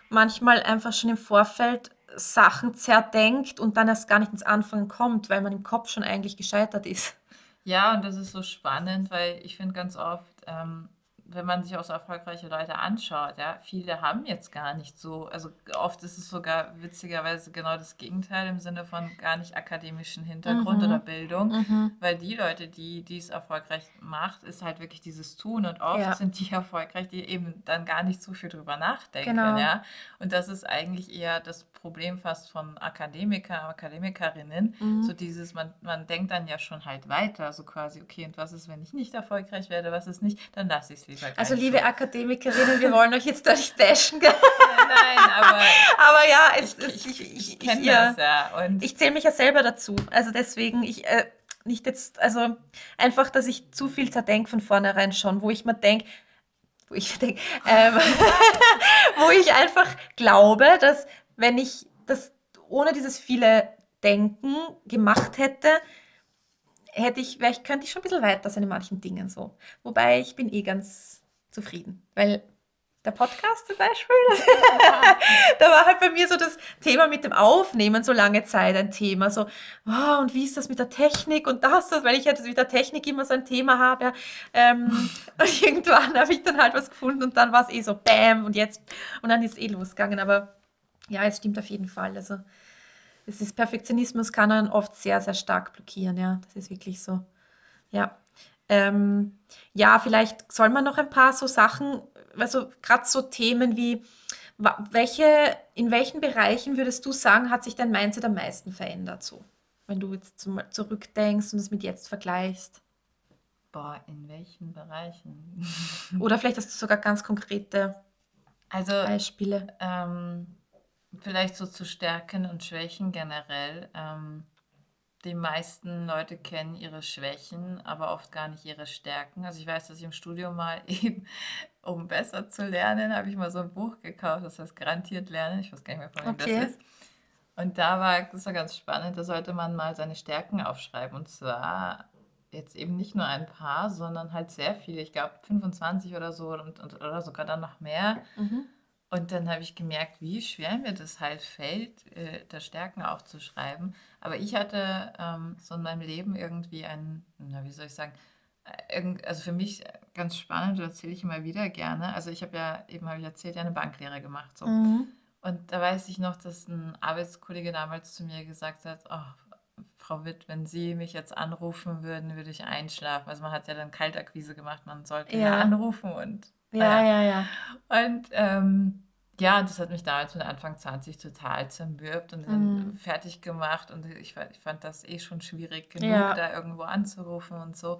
manchmal einfach schon im Vorfeld Sachen zerdenkt und dann erst gar nicht ins Anfangen kommt, weil man im Kopf schon eigentlich gescheitert ist. Ja, und das ist so spannend, weil ich finde ganz oft, ähm, wenn man sich auch so erfolgreiche Leute anschaut, ja, viele haben jetzt gar nicht so, also oft ist es sogar witzigerweise genau das Gegenteil im Sinne von gar nicht akademischen Hintergrund mhm. oder Bildung, mhm. weil die Leute, die dies erfolgreich macht, ist halt wirklich dieses Tun und oft ja. sind die erfolgreich, die eben dann gar nicht so viel drüber nachdenken, genau. ja. Und das ist eigentlich eher das Problem fast von Akademiker, Akademikerinnen, mhm. so dieses, man, man denkt dann ja schon halt weiter, so quasi, okay, und was ist, wenn ich nicht erfolgreich werde, was ist nicht, dann lasse ich es lieber. Also liebe Akademikerinnen, wir wollen euch jetzt da nicht bashen. Ja, nein, aber, aber ja, es, ich, ich, ich, ich kenne das, ja. Und ich zähle mich ja selber dazu. Also deswegen, ich, äh, nicht jetzt, also einfach, dass ich zu viel zerdenke von vornherein schon, wo ich mir denke, wo ich denke, ähm, wo ich einfach glaube, dass wenn ich das ohne dieses viele Denken gemacht hätte, hätte ich, ich, könnte ich schon ein bisschen weiter sein in manchen Dingen so. Wobei ich bin eh ganz zufrieden, weil der Podcast zum Beispiel, da war halt bei mir so das Thema mit dem Aufnehmen so lange Zeit ein Thema. So, oh, und wie ist das mit der Technik und das, weil ich halt mit der Technik immer so ein Thema habe. Ähm, und irgendwann habe ich dann halt was gefunden und dann war es eh so, bam, und jetzt, und dann ist es eh losgegangen. Aber ja, es stimmt auf jeden Fall. Also, es ist Perfektionismus kann einen oft sehr, sehr stark blockieren, ja. Das ist wirklich so. Ja. Ähm, ja, vielleicht soll man noch ein paar so Sachen, also gerade so Themen wie, welche, in welchen Bereichen würdest du sagen, hat sich dein Mindset am meisten verändert, so? Wenn du jetzt zum, zurückdenkst und es mit jetzt vergleichst. Boah, in welchen Bereichen? Oder vielleicht hast du sogar ganz konkrete also, Beispiele. Ähm, vielleicht so zu Stärken und Schwächen generell. Ähm, die meisten Leute kennen ihre Schwächen, aber oft gar nicht ihre Stärken. Also ich weiß, dass ich im Studium mal eben, um besser zu lernen, habe ich mal so ein Buch gekauft, das heißt Garantiert Lernen. Ich weiß gar nicht mehr, von wem okay. das ist. Und da war, das war ganz spannend, da sollte man mal seine Stärken aufschreiben. Und zwar jetzt eben nicht nur ein paar, sondern halt sehr viele. Ich glaube 25 oder so und, und, oder sogar dann noch mehr. Mhm. Und dann habe ich gemerkt, wie schwer mir das halt fällt, äh, da Stärken aufzuschreiben. Aber ich hatte ähm, so in meinem Leben irgendwie ein, na, wie soll ich sagen, äh, also für mich ganz spannend, das erzähle ich immer wieder gerne. Also ich habe ja, eben habe ich erzählt, ja eine Banklehre gemacht. So. Mhm. Und da weiß ich noch, dass ein Arbeitskollege damals zu mir gesagt hat, oh, Frau Witt, wenn Sie mich jetzt anrufen würden, würde ich einschlafen. Also man hat ja dann Kaltakquise gemacht, man sollte ja, ja anrufen und ja, ja, ja. Und ähm, ja, das hat mich damals mit Anfang 20 total zermürbt und dann mhm. fertig gemacht. Und ich, ich fand das eh schon schwierig genug, ja. da irgendwo anzurufen und so.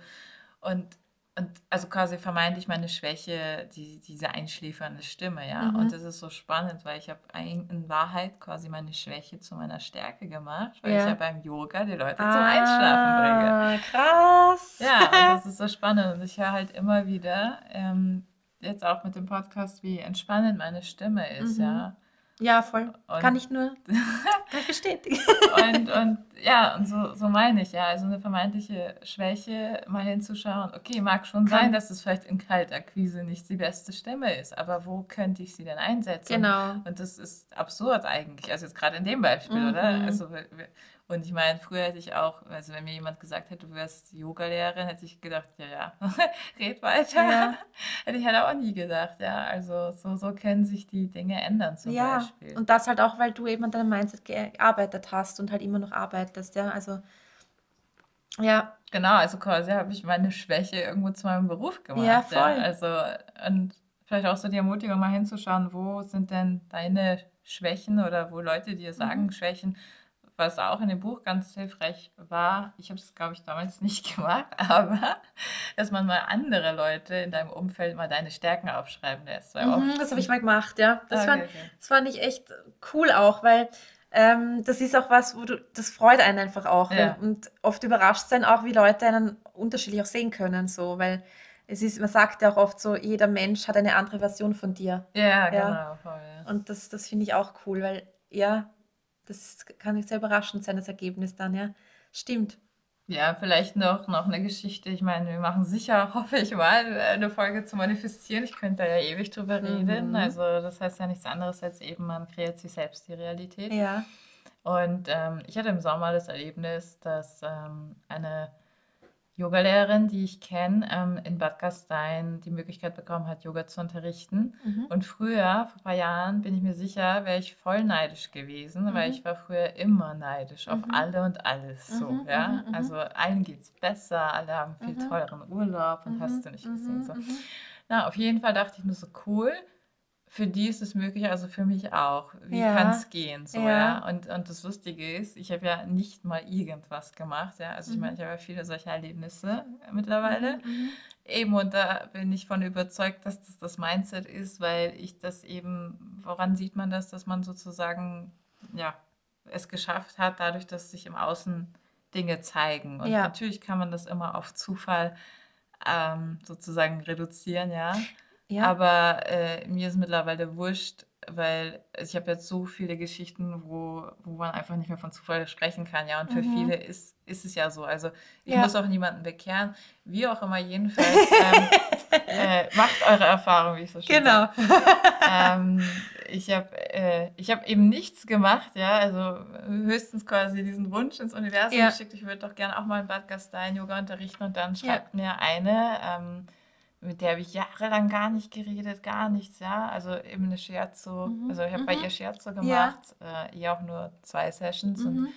Und, und also quasi vermeintlich meine Schwäche, die, diese einschläfernde Stimme, ja. Mhm. Und das ist so spannend, weil ich habe in Wahrheit quasi meine Schwäche zu meiner Stärke gemacht, weil ja. ich ja beim Yoga die Leute ah, zum Einschlafen bringe. Krass. Ja, und das ist so spannend. Und ich höre halt immer wieder, ähm, jetzt auch mit dem Podcast, wie entspannend meine Stimme ist, mhm. ja. Ja, voll. Und kann ich nur kann ich bestätigen. und, und ja, und so, so meine ich, ja, also eine vermeintliche Schwäche mal hinzuschauen, okay, mag schon kann. sein, dass es vielleicht in Kaltakquise nicht die beste Stimme ist, aber wo könnte ich sie denn einsetzen? Genau. Und das ist absurd eigentlich, also jetzt gerade in dem Beispiel, mhm. oder? Also und ich meine, früher hätte ich auch, also wenn mir jemand gesagt hätte, du wärst Yogalehrerin, hätte ich gedacht, ja, ja, red weiter. Ja. hätte ich halt auch nie gedacht, ja. Also so, so können sich die Dinge ändern zum ja, Beispiel. Und das halt auch, weil du eben an deinem Mindset gearbeitet hast und halt immer noch arbeitest, ja. Also ja. Genau, also quasi habe ich meine Schwäche irgendwo zu meinem Beruf gemacht. Ja, voll. Ja. Also und vielleicht auch so die Ermutigung, mal hinzuschauen, wo sind denn deine Schwächen oder wo Leute dir sagen, mhm. Schwächen was auch in dem Buch ganz hilfreich war, ich habe es, glaube ich, damals nicht gemacht, aber dass man mal andere Leute in deinem Umfeld mal deine Stärken aufschreiben lässt. Mhm, das habe ich mal gemacht, ja. Das, okay, fand, okay. das fand ich echt cool auch, weil ähm, das ist auch was, wo du, das freut einen einfach auch. Ja. Und oft überrascht sein auch, wie Leute einen unterschiedlich auch sehen können, so, weil es ist, man sagt ja auch oft so, jeder Mensch hat eine andere Version von dir. Ja, ja. genau. Voll, ja. Und das, das finde ich auch cool, weil ja, das kann sehr überraschend sein, das Ergebnis dann, ja. Stimmt. Ja, vielleicht noch, noch eine Geschichte. Ich meine, wir machen sicher, hoffe ich mal, eine Folge zu manifestieren. Ich könnte da ja ewig drüber reden. Mhm. Also das heißt ja nichts anderes als eben, man kreiert sich selbst die Realität. Ja. Und ähm, ich hatte im Sommer das Erlebnis, dass ähm, eine Yogalehrerin, die ich kenne, ähm, in Bad Gastein die Möglichkeit bekommen hat, Yoga zu unterrichten. Mhm. Und früher, vor ein paar Jahren, bin ich mir sicher, wäre ich voll neidisch gewesen, weil Mhm. ich war früher immer neidisch auf Mhm. alle und alles so, Mhm. ja. Mhm. Mhm. Also allen geht's besser, alle haben viel tolleren Urlaub und hast du nicht gesehen so. Na, auf jeden Fall dachte ich mir so, cool, für die ist es möglich, also für mich auch. Wie kann Ja. es gehen, so, Ja. ja? Und, und das Lustige ist, ich habe ja nicht mal irgendwas gemacht, ja. Also ich meine, Mhm. ich habe ja viele solche Erlebnisse mittlerweile. Mhm. Mhm. Eben, und da bin ich von überzeugt, dass das das Mindset ist, weil ich das eben, woran sieht man das, dass man sozusagen, ja, es geschafft hat, dadurch, dass sich im Außen Dinge zeigen. Und Ja. natürlich kann man das immer auf Zufall ähm, sozusagen reduzieren, ja. Ja. Aber äh, mir ist mittlerweile wurscht, weil ich habe jetzt so viele Geschichten, wo, wo man einfach nicht mehr von Zufall sprechen kann, ja. Und für Mhm. viele ist, ist es ja so. Also ich Ja. muss auch niemanden bekehren, wie auch immer, jedenfalls ähm, äh, macht eure Erfahrung, wie ich so schön Genau. Ähm, ich habe äh, ich hab eben nichts gemacht, ja, also höchstens quasi diesen Wunsch ins Universum Ja. geschickt, ich würde doch gerne auch mal in Bad Gastein Yoga unterrichten und dann Ja. schreibt mir eine, ähm, mit der habe ich jahrelang gar nicht geredet, gar nichts, ja, also eben eine Shiatsu, Mhm. also ich habe bei Mhm. ihr Shiatsu Ja. gemacht, äh, ihr auch nur zwei Sessions und, Mhm.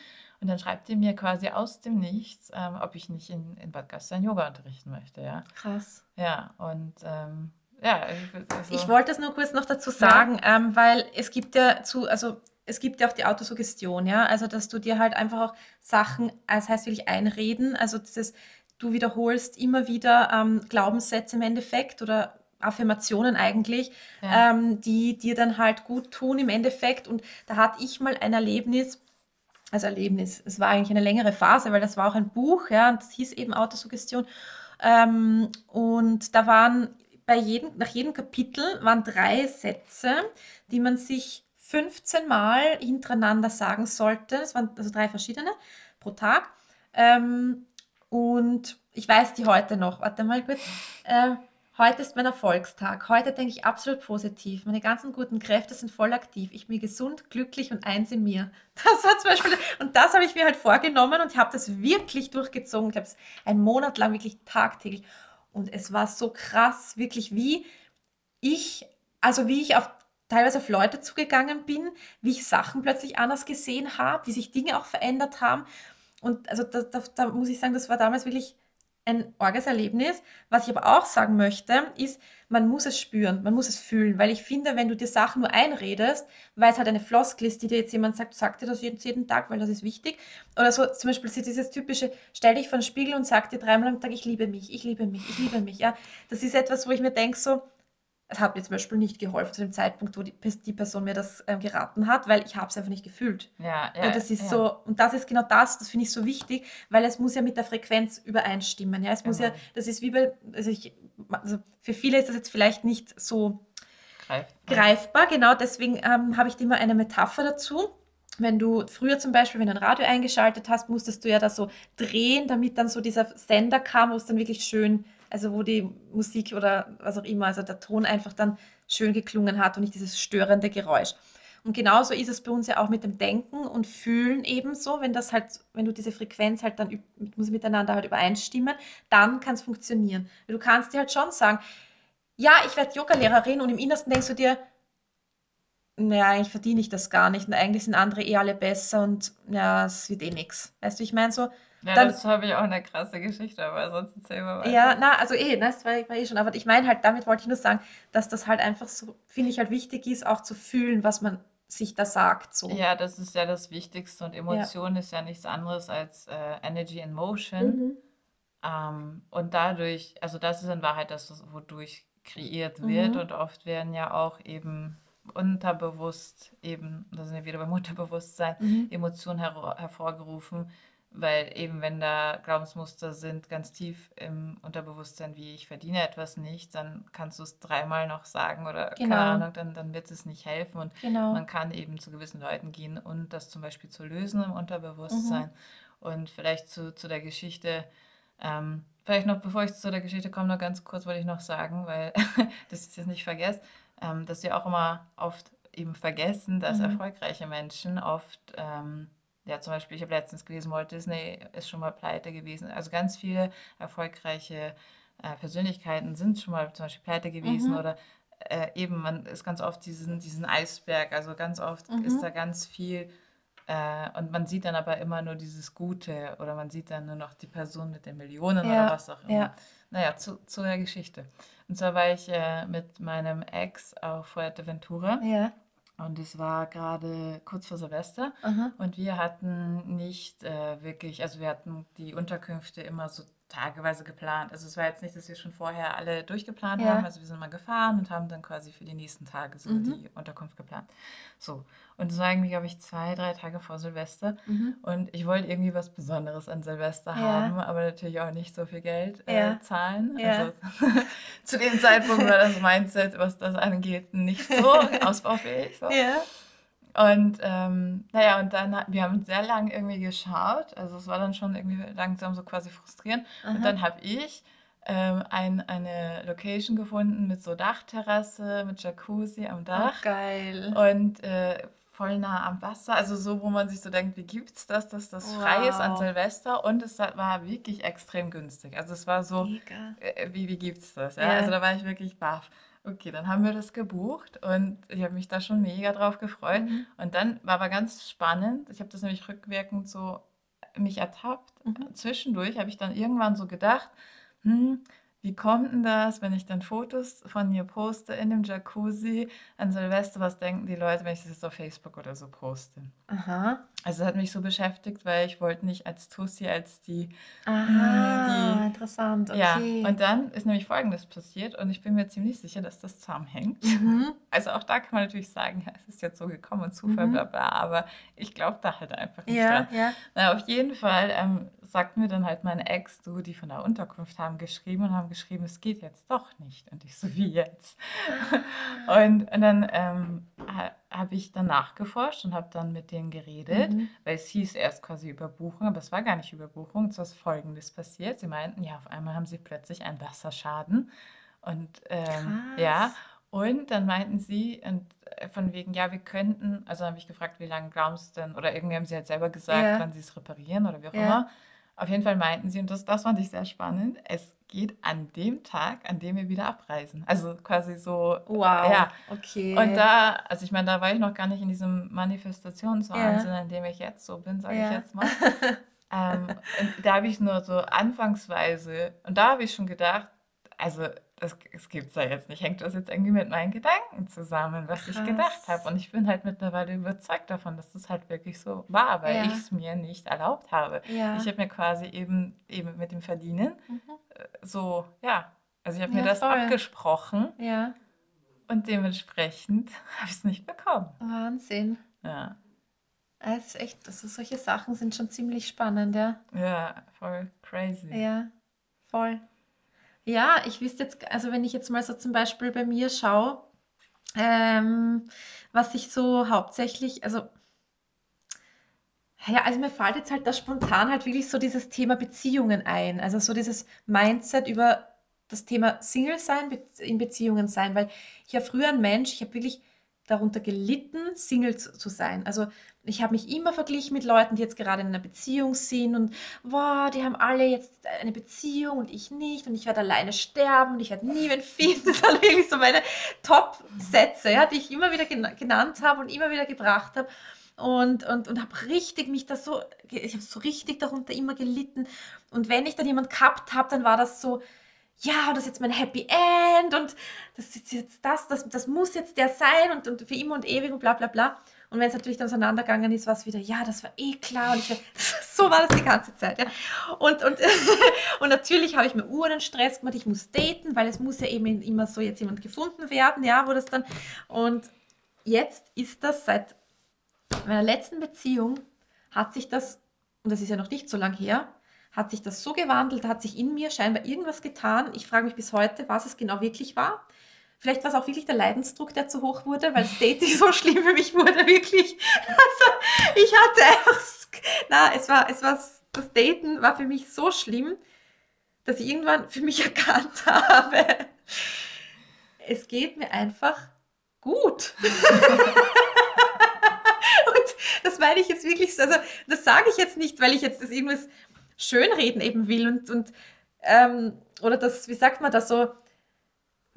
und dann schreibt die mir quasi aus dem Nichts, ähm, ob ich nicht in, in Bad Gastein Yoga unterrichten möchte, ja. Krass. Ja, und ähm, ja, also, Ich wollte es nur kurz noch dazu ja, sagen, ähm, weil es gibt ja zu, also es gibt ja auch die Autosuggestion, ja, also dass du dir halt einfach auch Sachen, das heißt wirklich einreden, also dieses, du wiederholst immer wieder ähm, Glaubenssätze im Endeffekt oder Affirmationen eigentlich, ja, ähm, die dir dann halt gut tun im Endeffekt. Und da hatte ich mal ein Erlebnis, also Erlebnis, es war eigentlich eine längere Phase, weil das war auch ein Buch, ja, und das hieß eben Autosuggestion. Ähm, und da waren bei jedem, nach jedem Kapitel waren drei Sätze, die man sich 15 Mal hintereinander sagen sollte. Es waren also drei verschiedene pro Tag. Ähm, und ich weiß die heute noch. Warte mal kurz. Äh, heute ist mein Erfolgstag. Heute denke ich absolut positiv. Meine ganzen guten Kräfte sind voll aktiv. Ich bin gesund, glücklich und eins in mir. Das war zum Beispiel, und das habe ich mir halt vorgenommen und habe das wirklich durchgezogen. Ich habe es einen Monat lang wirklich tagtäglich. Und es war so krass, wirklich wie ich, also wie ich auf teilweise auf Leute zugegangen bin, wie ich Sachen plötzlich anders gesehen habe, wie sich Dinge auch verändert haben. Und also da, da, da muss ich sagen, das war damals wirklich ein orges Erlebnis. Was ich aber auch sagen möchte, ist, man muss es spüren, man muss es fühlen, weil ich finde, wenn du dir Sachen nur einredest, weil es halt eine Floskel ist, die dir jetzt jemand sagt, sag dir das jeden, jeden Tag, weil das ist wichtig. Oder so zum Beispiel dieses typische, stell dich vor den Spiegel und sag dir dreimal am Tag, ich liebe mich, ich liebe mich, ich liebe mich. Ja, das ist etwas, wo ich mir denke, so, es hat mir zum Beispiel nicht geholfen zu dem Zeitpunkt, wo die, die Person mir das ähm, geraten hat, weil ich habe es einfach nicht gefühlt. ja, Und ja, das ist ja, so, und das ist genau das, das finde ich so wichtig, weil es muss ja mit der Frequenz übereinstimmen. Ja, es muss ja, genau. das ist wie bei, also, ich, also für viele ist das jetzt vielleicht nicht so Greift, ja. greifbar, genau deswegen ähm, habe ich dir mal eine Metapher dazu. Wenn du früher zum Beispiel, wenn du ein Radio eingeschaltet hast, musstest du ja das so drehen, damit dann so dieser Sender kam, wo es dann wirklich schön, also wo die Musik oder was auch immer, also der Ton einfach dann schön geklungen hat und nicht dieses störende Geräusch. Und genauso ist es bei uns ja auch mit dem Denken und Fühlen ebenso, wenn das halt, wenn du diese Frequenz halt dann muss miteinander halt übereinstimmen, dann kann es funktionieren. Du kannst dir halt schon sagen, ja, ich werde Yoga-Lehrerin und im Innersten denkst du dir, naja, eigentlich verdiene ich das gar nicht und eigentlich sind andere eh alle besser und ja, es wird eh nichts. Weißt du, ich meine so, Ja, dann, dazu habe ich auch eine krasse Geschichte, aber sonst erzähl mal ja, weiter. na, also eh, ne, das war, war eh schon, aber ich meine halt, damit wollte ich nur sagen, dass das halt einfach so, finde ich halt wichtig ist, auch zu fühlen, was man sich da sagt, so. Ja, das ist ja das Wichtigste und Ja. Emotion ist ja nichts anderes als äh, Energy in Motion. Mhm. Ähm, und dadurch, also das ist in Wahrheit das, wodurch kreiert wird Mhm. und oft werden ja auch eben unterbewusst eben, da sind wir wieder beim Unterbewusstsein, Mhm. Emotionen her hervorgerufen, weil eben wenn da Glaubensmuster sind ganz tief im Unterbewusstsein, wie ich verdiene etwas nicht, dann kannst du es dreimal noch sagen oder Genau. keine Ahnung, dann, dann wird es nicht helfen. Und Genau. man kann eben zu gewissen Leuten gehen und das zum Beispiel zu lösen im Mhm. Unterbewusstsein. Und vielleicht zu, zu der Geschichte, ähm, vielleicht noch, bevor ich zu der Geschichte komme, noch ganz kurz wollte ich noch sagen, weil das ist jetzt nicht vergesst, ähm, dass wir auch immer oft eben vergessen, dass Mhm. erfolgreiche Menschen oft, ähm, ja zum Beispiel, ich habe letztens gelesen, Walt Disney ist schon mal pleite gewesen. Also ganz viele erfolgreiche äh, Persönlichkeiten sind schon mal zum Beispiel pleite gewesen Mhm. oder äh, eben, man ist ganz oft diesen, diesen Eisberg, also ganz oft ist Mhm. da ganz viel äh, und man sieht dann aber immer nur dieses Gute oder man sieht dann nur noch die Person mit den Millionen oder Ja, was auch immer. ja. Naja, zu, zu der Geschichte. Und zwar war ich äh, mit meinem Ex auf Fuerteventura Ja. Und es war gerade kurz vor Silvester Aha. und wir hatten nicht äh, wirklich, also wir hatten die Unterkünfte immer so tageweise geplant. Also es war jetzt nicht, dass wir schon vorher alle durchgeplant Ja. haben. Also wir sind mal gefahren und haben dann quasi für die nächsten Tage so Mhm. die Unterkunft geplant. So. Und es war irgendwie, glaube ich, zwei, drei Tage vor Silvester. Mhm. Und ich wollte irgendwie was Besonderes an Silvester Ja. haben, aber natürlich auch nicht so viel Geld äh, Ja. zahlen. Ja. Also zu dem Zeitpunkt war das Mindset, was das angeht, nicht so ausbaufähig. So. Und ähm, naja, und dann, wir haben sehr lange irgendwie geschaut. Also es war dann schon irgendwie langsam so quasi frustrierend. Und Aha. dann habe ich ähm, ein, eine Location gefunden mit so Dachterrasse, mit Jacuzzi am Oh, Dach geil. und äh, voll nah am Wasser. Also so, wo man sich so denkt, wie gibt's das, dass das frei ist an Wow. Silvester? Und es war wirklich extrem günstig. Also es war so, äh, wie, wie gibt's das? Ja? Ja. Also da war ich wirklich baff. Okay, dann haben wir das gebucht und ich habe mich da schon mega drauf gefreut. Mhm. Und dann war aber ganz spannend, ich habe das nämlich rückwirkend so mich ertappt. Mhm. Zwischendurch habe ich dann irgendwann so gedacht, hm, wie kommt denn das, wenn ich dann Fotos von mir poste in dem Jacuzzi an Silvester, was denken die Leute, wenn ich das jetzt auf Facebook oder so poste? Aha. Also das hat mich so beschäftigt, weil ich wollte nicht als Tussi, als die Aha, die interessant. ja, Okay. und dann ist nämlich Folgendes passiert und ich bin mir ziemlich sicher, dass das zusammenhängt. Mhm. Also auch da kann man natürlich sagen, ja, es ist jetzt so gekommen und Zufall, Mhm. bla bla, aber ich glaube da halt einfach nicht Ja, dran. ja. Na, auf jeden Fall ähm, sagt mir dann halt meine Ex, du, die von der Unterkunft haben geschrieben und haben geschrieben, es geht jetzt doch nicht. Und ich so, wie jetzt? Und, und dann ähm, ha, habe ich dann nachgeforscht und habe dann mit denen geredet, Mhm. weil es hieß erst quasi Überbuchung, aber es war gar nicht Überbuchung. Es ist Folgendes passiert. Sie meinten, ja, auf einmal haben sie plötzlich einen Wasserschaden. Und ähm, ja, und dann meinten sie, und äh, von wegen, ja, wir könnten, also habe ich gefragt, wie lange glauben sie denn, oder irgendwie haben sie halt selber gesagt, Ja. wann sie es reparieren oder wie auch Ja. immer. Auf jeden Fall meinten sie, und das, das fand ich sehr spannend, es geht an dem Tag, an dem wir wieder abreisen. Also quasi so, Wow. ja. Okay. Und da, also ich meine, da war ich noch gar nicht in diesem Manifestationswahnsinn, in dem ich jetzt so bin, sage ich Ja. jetzt mal. Ähm, und da habe ich nur so anfangsweise, und da habe ich schon gedacht, also das, das gibt es ja jetzt nicht, hängt das jetzt irgendwie mit meinen Gedanken zusammen, was ich gedacht Krass. habe. Und ich bin halt mittlerweile überzeugt davon, dass das halt wirklich so war, weil Ja. ich es mir nicht erlaubt habe. Ja. Ich habe mir quasi eben, eben mit dem Verdienen Mhm. äh, so, ja, also ich habe Ja, mir das voll. abgesprochen Ja. und dementsprechend habe ich es nicht bekommen. Wahnsinn. Ja, Es ist echt, also solche Sachen sind schon ziemlich spannend, ja. ja, voll crazy. Ja, voll. Ja, ich wüsste jetzt, also wenn ich jetzt mal so zum Beispiel bei mir schaue, ähm, was ich so hauptsächlich, also ja, also mir fällt jetzt halt da spontan halt wirklich so dieses Thema Beziehungen ein. Also so dieses Mindset über das Thema Single sein, in Beziehungen sein, weil ich ja früher ein Mensch, ich habe wirklich darunter gelitten, Single zu, zu sein. Also ich habe mich immer verglichen mit Leuten, die jetzt gerade in einer Beziehung sind und wow, die haben alle jetzt eine Beziehung und ich nicht und ich werde alleine sterben und ich werde nie wen finden. Das waren wirklich so meine Top-Sätze, ja, die ich immer wieder gena- genannt habe und immer wieder gebracht habe. Und, und, und habe richtig mich da so, ich habe so richtig darunter immer gelitten. Und wenn ich dann jemanden gehabt habe, dann war das so, ja, das ist jetzt mein Happy End und das ist jetzt das, das, das muss jetzt der sein und, und für immer und ewig und bla bla bla. Und wenn es natürlich dann auseinandergegangen ist, war es wieder, ja, das war eh klar. Und ich, so war das die ganze Zeit. Ja. Und, und, und natürlich habe ich mir Uhren Stress gemacht, ich muss daten, weil es muss ja eben immer so jetzt jemand gefunden werden, ja, wo das dann. Und jetzt ist das seit meiner letzten Beziehung, hat sich das und das ist ja noch nicht so lang her, hat sich das so gewandelt, hat sich in mir scheinbar irgendwas getan. Ich frage mich bis heute, was es genau wirklich war. Vielleicht war es auch wirklich der Leidensdruck, der zu hoch wurde, weil das Dating so schlimm für mich wurde, wirklich. Also ich hatte einfach, na, es war, es war, das Daten war für mich so schlimm, dass ich irgendwann für mich erkannt habe, es geht mir einfach gut. und das meine ich jetzt wirklich so, also das sage ich jetzt nicht, weil ich jetzt das irgendwas schönreden eben will und, und ähm, oder das, wie sagt man das so,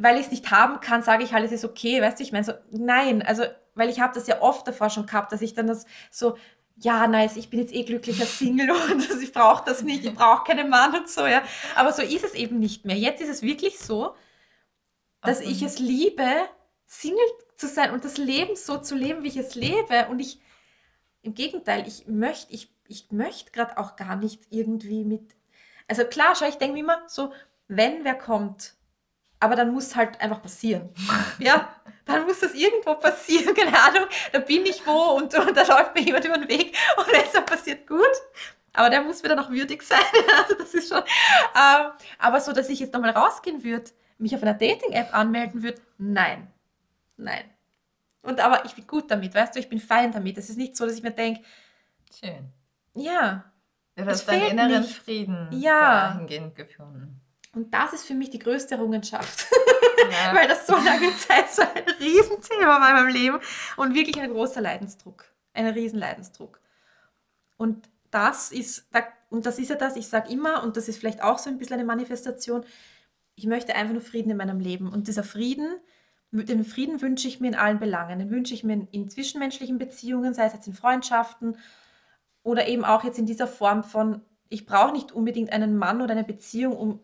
weil ich es nicht haben kann, sage ich halt, es ist okay, weißt du, ich meine so, nein, also, weil ich habe das ja oft davor schon gehabt, dass ich dann das so, ja, nice, ich bin jetzt eh glücklicher Single und ich brauche das nicht, ich brauche keinen Mann und so, ja. Aber so ist es eben nicht mehr. Jetzt ist es wirklich so, dass okay. ich es liebe, Single zu sein und das Leben so zu leben, wie ich es lebe. Und ich, im Gegenteil, ich möchte, ich, ich möchte gerade auch gar nicht irgendwie mit, also klar, schau, ich denke immer so, wenn wer kommt, aber dann muss halt einfach passieren. Ja, dann muss das irgendwo passieren, keine Ahnung, da bin ich wo und, und da läuft mir jemand über den Weg und wenn es passiert, gut. Aber der muss mir dann auch würdig sein. Also das ist schon. Ähm, aber so, dass ich jetzt nochmal rausgehen würde, mich auf einer Dating-App anmelden würde, nein. Nein. Und aber ich bin gut damit, weißt du, ich bin fein damit. Es ist nicht so, dass ich mir denke, schön. Ja. Du hast deinen inneren nicht. Frieden ja. dahingehend gefunden. Und das ist für mich die größte Errungenschaft. Ja. Weil das so lange Zeit so ein Riesenthema war in meinem Leben und wirklich ein großer Leidensdruck. Ein Riesenleidensdruck. Und das ist, und das ist ja das, ich sage immer, und das ist vielleicht auch so ein bisschen eine Manifestation, ich möchte einfach nur Frieden in meinem Leben. Und dieser Frieden, den Frieden wünsche ich mir in allen Belangen. Den wünsche ich mir in zwischenmenschlichen Beziehungen, sei es jetzt in Freundschaften oder eben auch jetzt in dieser Form von, ich brauche nicht unbedingt einen Mann oder eine Beziehung, um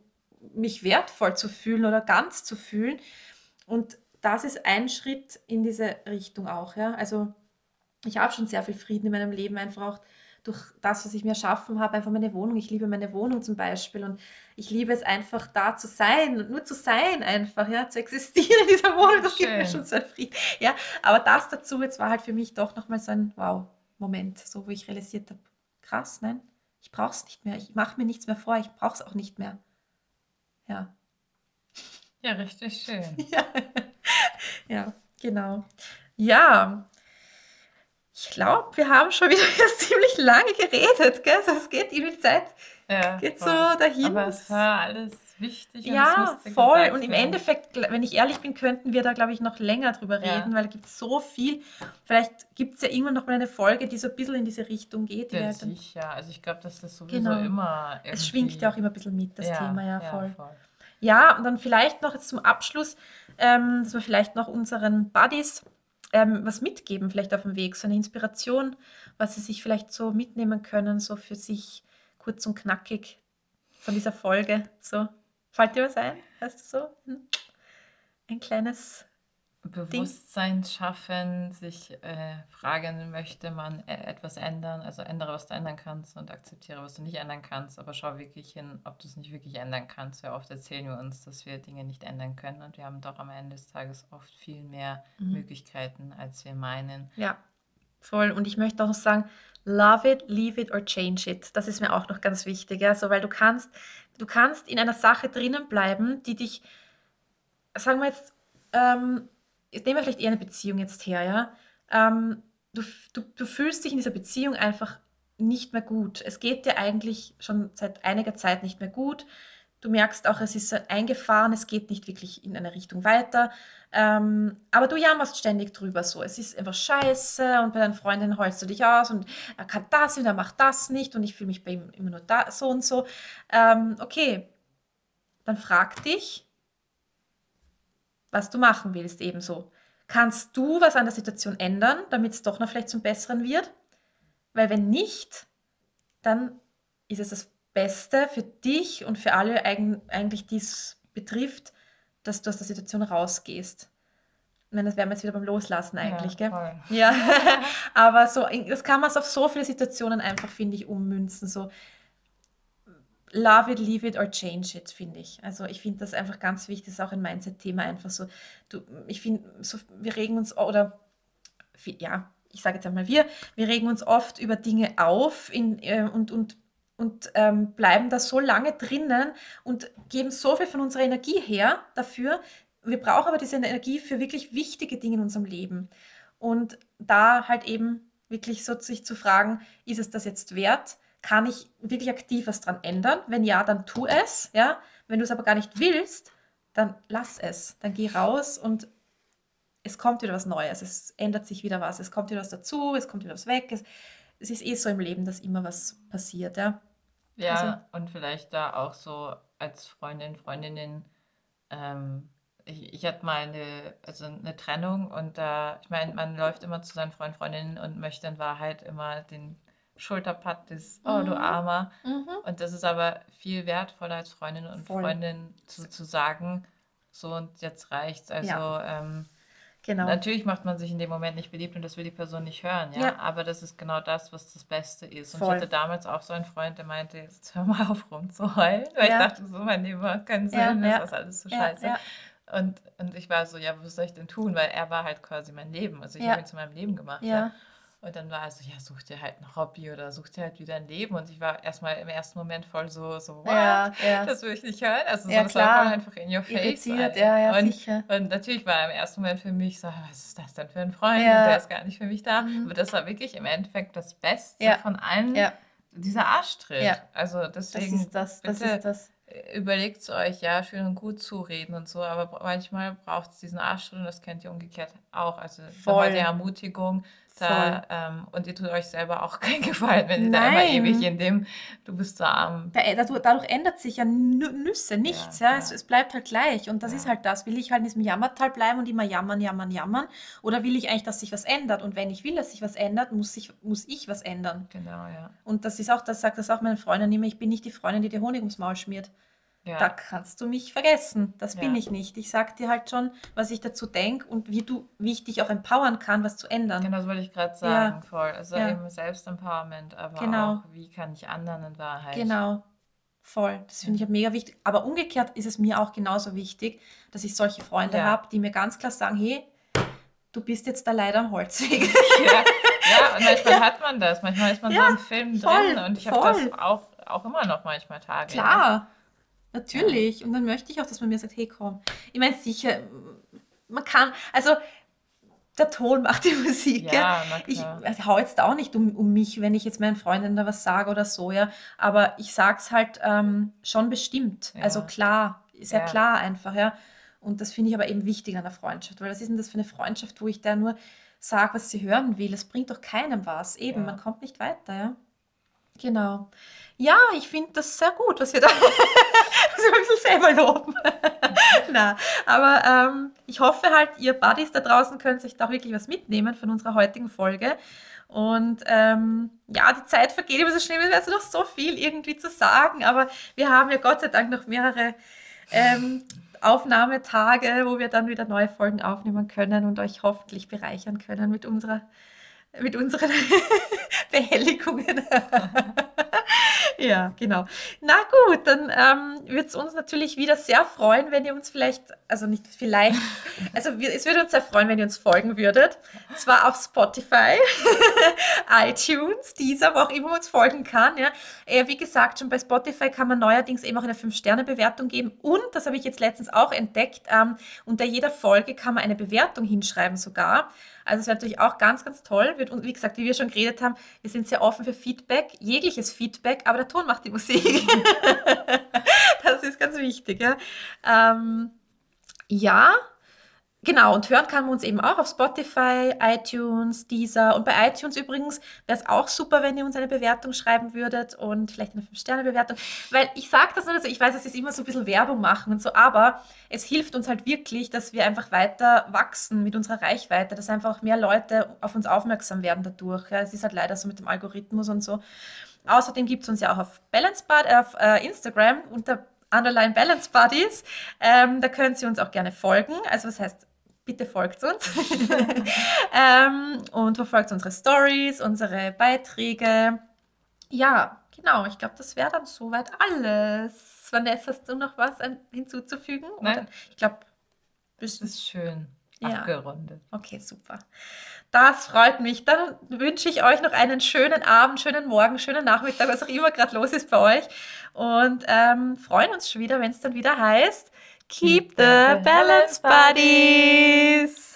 mich wertvoll zu fühlen oder ganz zu fühlen. Und das ist ein Schritt in diese Richtung auch. Ja? Also ich habe schon sehr viel Frieden in meinem Leben, einfach auch durch das, was ich mir erschaffen habe, einfach meine Wohnung. Ich liebe meine Wohnung zum Beispiel und ich liebe es einfach da zu sein und nur zu sein einfach, ja, zu existieren in dieser Wohnung. Das Schön. gibt mir schon so einen Frieden. Ja, aber das dazu jetzt war halt für mich doch nochmal so ein Wow-Moment, so wo ich realisiert habe, krass, nein, ich brauche es nicht mehr. Ich mache mir nichts mehr vor, ich brauche es auch nicht mehr. Ja. Ja, richtig schön. ja. ja, genau. Ja, ich glaube, wir haben schon wieder ziemlich lange geredet, gell? Also es geht, die Zeit ja, geht voll. so dahin. Aber es war alles wichtig. ja, voll. Und im Endeffekt, wenn ich ehrlich bin, könnten wir da, glaube ich, noch länger drüber ja. reden, weil es gibt so viel. Vielleicht gibt es ja irgendwann noch mal eine Folge, die so ein bisschen in diese Richtung geht. Ja, sicher. Also ich glaube, dass das sowieso genau. immer Es schwingt ja auch immer ein bisschen mit, das ja, Thema, ja, voll. voll. Ja, und dann vielleicht noch jetzt zum Abschluss, ähm, dass wir vielleicht noch unseren Buddies ähm, was mitgeben, vielleicht auf dem Weg, so eine Inspiration, was sie sich vielleicht so mitnehmen können, so für sich kurz und knackig von dieser Folge. So, fällt dir was ein? Weißt du so? Hm? Ein kleines Bewusstsein schaffen, sich äh, fragen, möchte man äh, etwas ändern, also ändere, was du ändern kannst und akzeptiere, was du nicht ändern kannst, aber schau wirklich hin, ob du es nicht wirklich ändern kannst. Sehr oft erzählen wir uns, dass wir Dinge nicht ändern können und wir haben doch am Ende des Tages oft viel mehr mhm. Möglichkeiten, als wir meinen. Ja, voll. Und ich möchte auch noch sagen, love it, leave it or change it. Das ist mir auch noch ganz wichtig, ja, so, weil du kannst, du kannst in einer Sache drinnen bleiben, die dich, sagen wir jetzt, ähm, nehmen wir vielleicht eher eine Beziehung jetzt her, ja. Ähm, du, du, du fühlst dich in dieser Beziehung einfach nicht mehr gut. Es geht dir eigentlich schon seit einiger Zeit nicht mehr gut. Du merkst auch, es ist eingefahren, es geht nicht wirklich in eine Richtung weiter. Ähm, aber du jammerst ständig drüber so. Es ist einfach scheiße und bei deinen Freundinnen heulst du dich aus und er kann das und er macht das nicht und ich fühle mich bei ihm immer nur da, so und so. Ähm, okay, dann frag dich, was du machen willst, ebenso. Kannst du was an der Situation ändern, damit es doch noch vielleicht zum Besseren wird? Weil wenn nicht, dann ist es das Beste für dich und für alle eigentlich, die es betrifft, dass du aus der Situation rausgehst. Ich meine, das wären wir jetzt wieder beim Loslassen eigentlich, ja, gell? Voll. Ja, aber so, das kann man auf so viele Situationen einfach, finde ich, ummünzen. So, love it, leave it or change it, finde ich. Also ich finde das einfach ganz wichtig, das ist auch ein Mindset-Thema einfach so. Du, ich finde, so, wir regen uns, oder ja, ich sage jetzt einmal wir, wir regen uns oft über Dinge auf in, äh, und, und, und ähm, bleiben da so lange drinnen und geben so viel von unserer Energie her dafür. Wir brauchen aber diese Energie für wirklich wichtige Dinge in unserem Leben. Und da halt eben wirklich so sich zu fragen, ist es das jetzt wert? Kann ich wirklich aktiv was dran ändern? Wenn ja, dann tu es. Ja? Wenn du es aber gar nicht willst, dann lass es. Dann geh raus und es kommt wieder was Neues. Es ändert sich wieder was. Es kommt wieder was dazu, es kommt wieder was weg. Es, es ist eh so im Leben, dass immer was passiert. Ja, ja also, und vielleicht da auch so als Freundin, Freundinnen, ähm, ich, ich hatte mal eine, also eine Trennung und da, ich meine, man läuft immer zu seinen Freunden, Freundinnen und möchte in Wahrheit immer den Schulterpatt des, oh du mhm. Armer. Mhm. Und das ist aber viel wertvoller als Freundin und Voll. Freundin zu, zu sagen, so und jetzt reicht's. Also ja. ähm, genau. natürlich macht man sich in dem Moment nicht beliebt und das will die Person nicht hören, ja. ja. Aber das ist genau das, was das Beste ist. Und Voll. ich hatte damals auch so einen Freund, der meinte, jetzt hör mal auf rumzuheulen, weil ja. ich dachte, so mein Leben hat keinen Sinn, das ist alles so scheiße. Und, und ich war so, ja, was soll ich denn tun? Weil er war halt quasi mein Leben. Also ich habe ihn zu meinem Leben gemacht. Ja. Und dann war er so, ja, such dir halt ein Hobby oder such dir halt wieder ein Leben. Und ich war erstmal im ersten Moment voll so, so, what? Ja, ja. Das will ich nicht hören. Also ja, so, das klar. war voll einfach in your face. Irritiert, ja, ja, und, sicher. Und natürlich war er im ersten Moment für mich so, was ist das denn für ein Freund? Ja. Und der ist gar nicht für mich da. Mhm. Aber das war wirklich im Endeffekt das Beste von allen. Ja. Dieser Arschtritt. Also deswegen. Das ist das, das bitte, ist das überlegt es euch, ja, schön und gut zureden und so, aber manchmal braucht es diesen Arschtritt und das kennt ihr umgekehrt auch. Also Voll. die Ermutigung, da, ähm, und ihr tut euch selber auch keinen Gefallen, wenn ihr Nein. da immer ewig in dem, du bist so arm. Da, dadurch, dadurch, ändert sich ja Nüsse, nichts. Ja, ja. Es, es, bleibt halt gleich. Und das ja. ist halt das. Will ich halt in diesem Jammertal bleiben und immer jammern, jammern, jammern? Oder will ich eigentlich, dass sich was ändert? Und wenn ich will, dass sich was ändert, muss ich, muss ich was ändern. Genau, ja. Und das ist auch, das sagt das auch meine Freundin immer, ich bin nicht die Freundin, die dir Honig ums Maul schmiert. Ja. Da kannst du mich vergessen. Das ja. bin ich nicht. Ich sag dir halt schon, was ich dazu denke und wie du, wie ich dich auch empowern kann, was zu ändern. Genau, das wollte ich gerade sagen, ja. voll. Also eben Selbstempowerment, aber genau. auch, wie kann ich anderen in Wahrheit. Genau. Voll. Das finde ich halt mega wichtig. Aber umgekehrt ist es mir auch genauso wichtig, dass ich solche Freunde habe, die mir ganz klar sagen, hey, du bist jetzt da leider am Holzweg. Ja, ja und manchmal hat man das. Manchmal ist man so im Film voll, drin und ich habe das auch, auch immer noch manchmal Tage. Klar. Natürlich. Und dann möchte ich auch, dass man mir sagt, hey komm. Ich meine, sicher, man kann, also der Ton macht die Musik. Ja, ja. Ich also, hau jetzt auch nicht um, um mich, wenn ich jetzt meinen Freundinnen da was sage oder so, ja. Aber ich sag's halt ähm, schon bestimmt. Ja. Also klar, ist ja. ja klar einfach, ja. Und das finde ich aber eben wichtig an der Freundschaft, weil was ist denn das für eine Freundschaft, wo ich da nur sage, was sie hören will? Das bringt doch keinem was. Eben, man kommt nicht weiter, ja. Genau. Ja, ich finde das sehr gut, was wir da so ein bisschen selber loben. Na, aber ähm, ich hoffe halt, ihr Buddies da draußen könnt sich da auch wirklich was mitnehmen von unserer heutigen Folge. Und ähm, ja, die Zeit vergeht immer so schnell, es wäre noch so viel irgendwie zu sagen, aber wir haben ja Gott sei Dank noch mehrere ähm, Aufnahmetage, wo wir dann wieder neue Folgen aufnehmen können und euch hoffentlich bereichern können mit unserer mit unseren Behelligungen. ja, genau. Na gut, dann ähm, wird es uns natürlich wieder sehr freuen, wenn ihr uns vielleicht, also nicht vielleicht, also wir, es würde uns sehr freuen, wenn ihr uns folgen würdet. Zwar auf Spotify, iTunes, dieser, wo auch immer man uns folgen kann. Ja. Äh, wie gesagt, schon bei Spotify kann man neuerdings eben auch eine 5-Sterne-Bewertung geben. Und, das habe ich jetzt letztens auch entdeckt, ähm, unter jeder Folge kann man eine Bewertung hinschreiben sogar. Also es wäre natürlich auch ganz, ganz toll. Und wie gesagt, wie wir schon geredet haben, wir sind sehr offen für Feedback, jegliches Feedback, aber der Ton macht die Musik. das ist ganz wichtig. Ja, ähm, ja Genau, und hören kann man uns eben auch auf Spotify, iTunes, Deezer. Und bei iTunes übrigens wäre es auch super, wenn ihr uns eine Bewertung schreiben würdet und vielleicht eine 5-Sterne-Bewertung. Weil ich sage das nur, also ich weiß, es ist immer so ein bisschen Werbung machen und so, aber es hilft uns halt wirklich, dass wir einfach weiter wachsen mit unserer Reichweite, dass einfach mehr Leute auf uns aufmerksam werden dadurch. Ja, es ist halt leider so mit dem Algorithmus und so. Außerdem gibt es uns ja auch auf Balance Bud, auf äh, Instagram unter Underline Balance Buddies. Ähm, da können Sie uns auch gerne folgen. Also was heißt bitte folgt uns ähm, und verfolgt unsere Stories, unsere Beiträge. Ja, genau, ich glaube, das wäre dann soweit alles. Vanessa, hast du noch was hinzuzufügen? Nein. Oder? Ich glaube, das ist schön. ja. abgerundet. Okay, super. Das freut mich. Dann wünsche ich euch noch einen schönen Abend, schönen Morgen, schönen Nachmittag, was auch immer gerade los ist bei euch. Und ähm, freuen uns schon wieder, wenn es dann wieder heißt, Keep the Balance Buddies.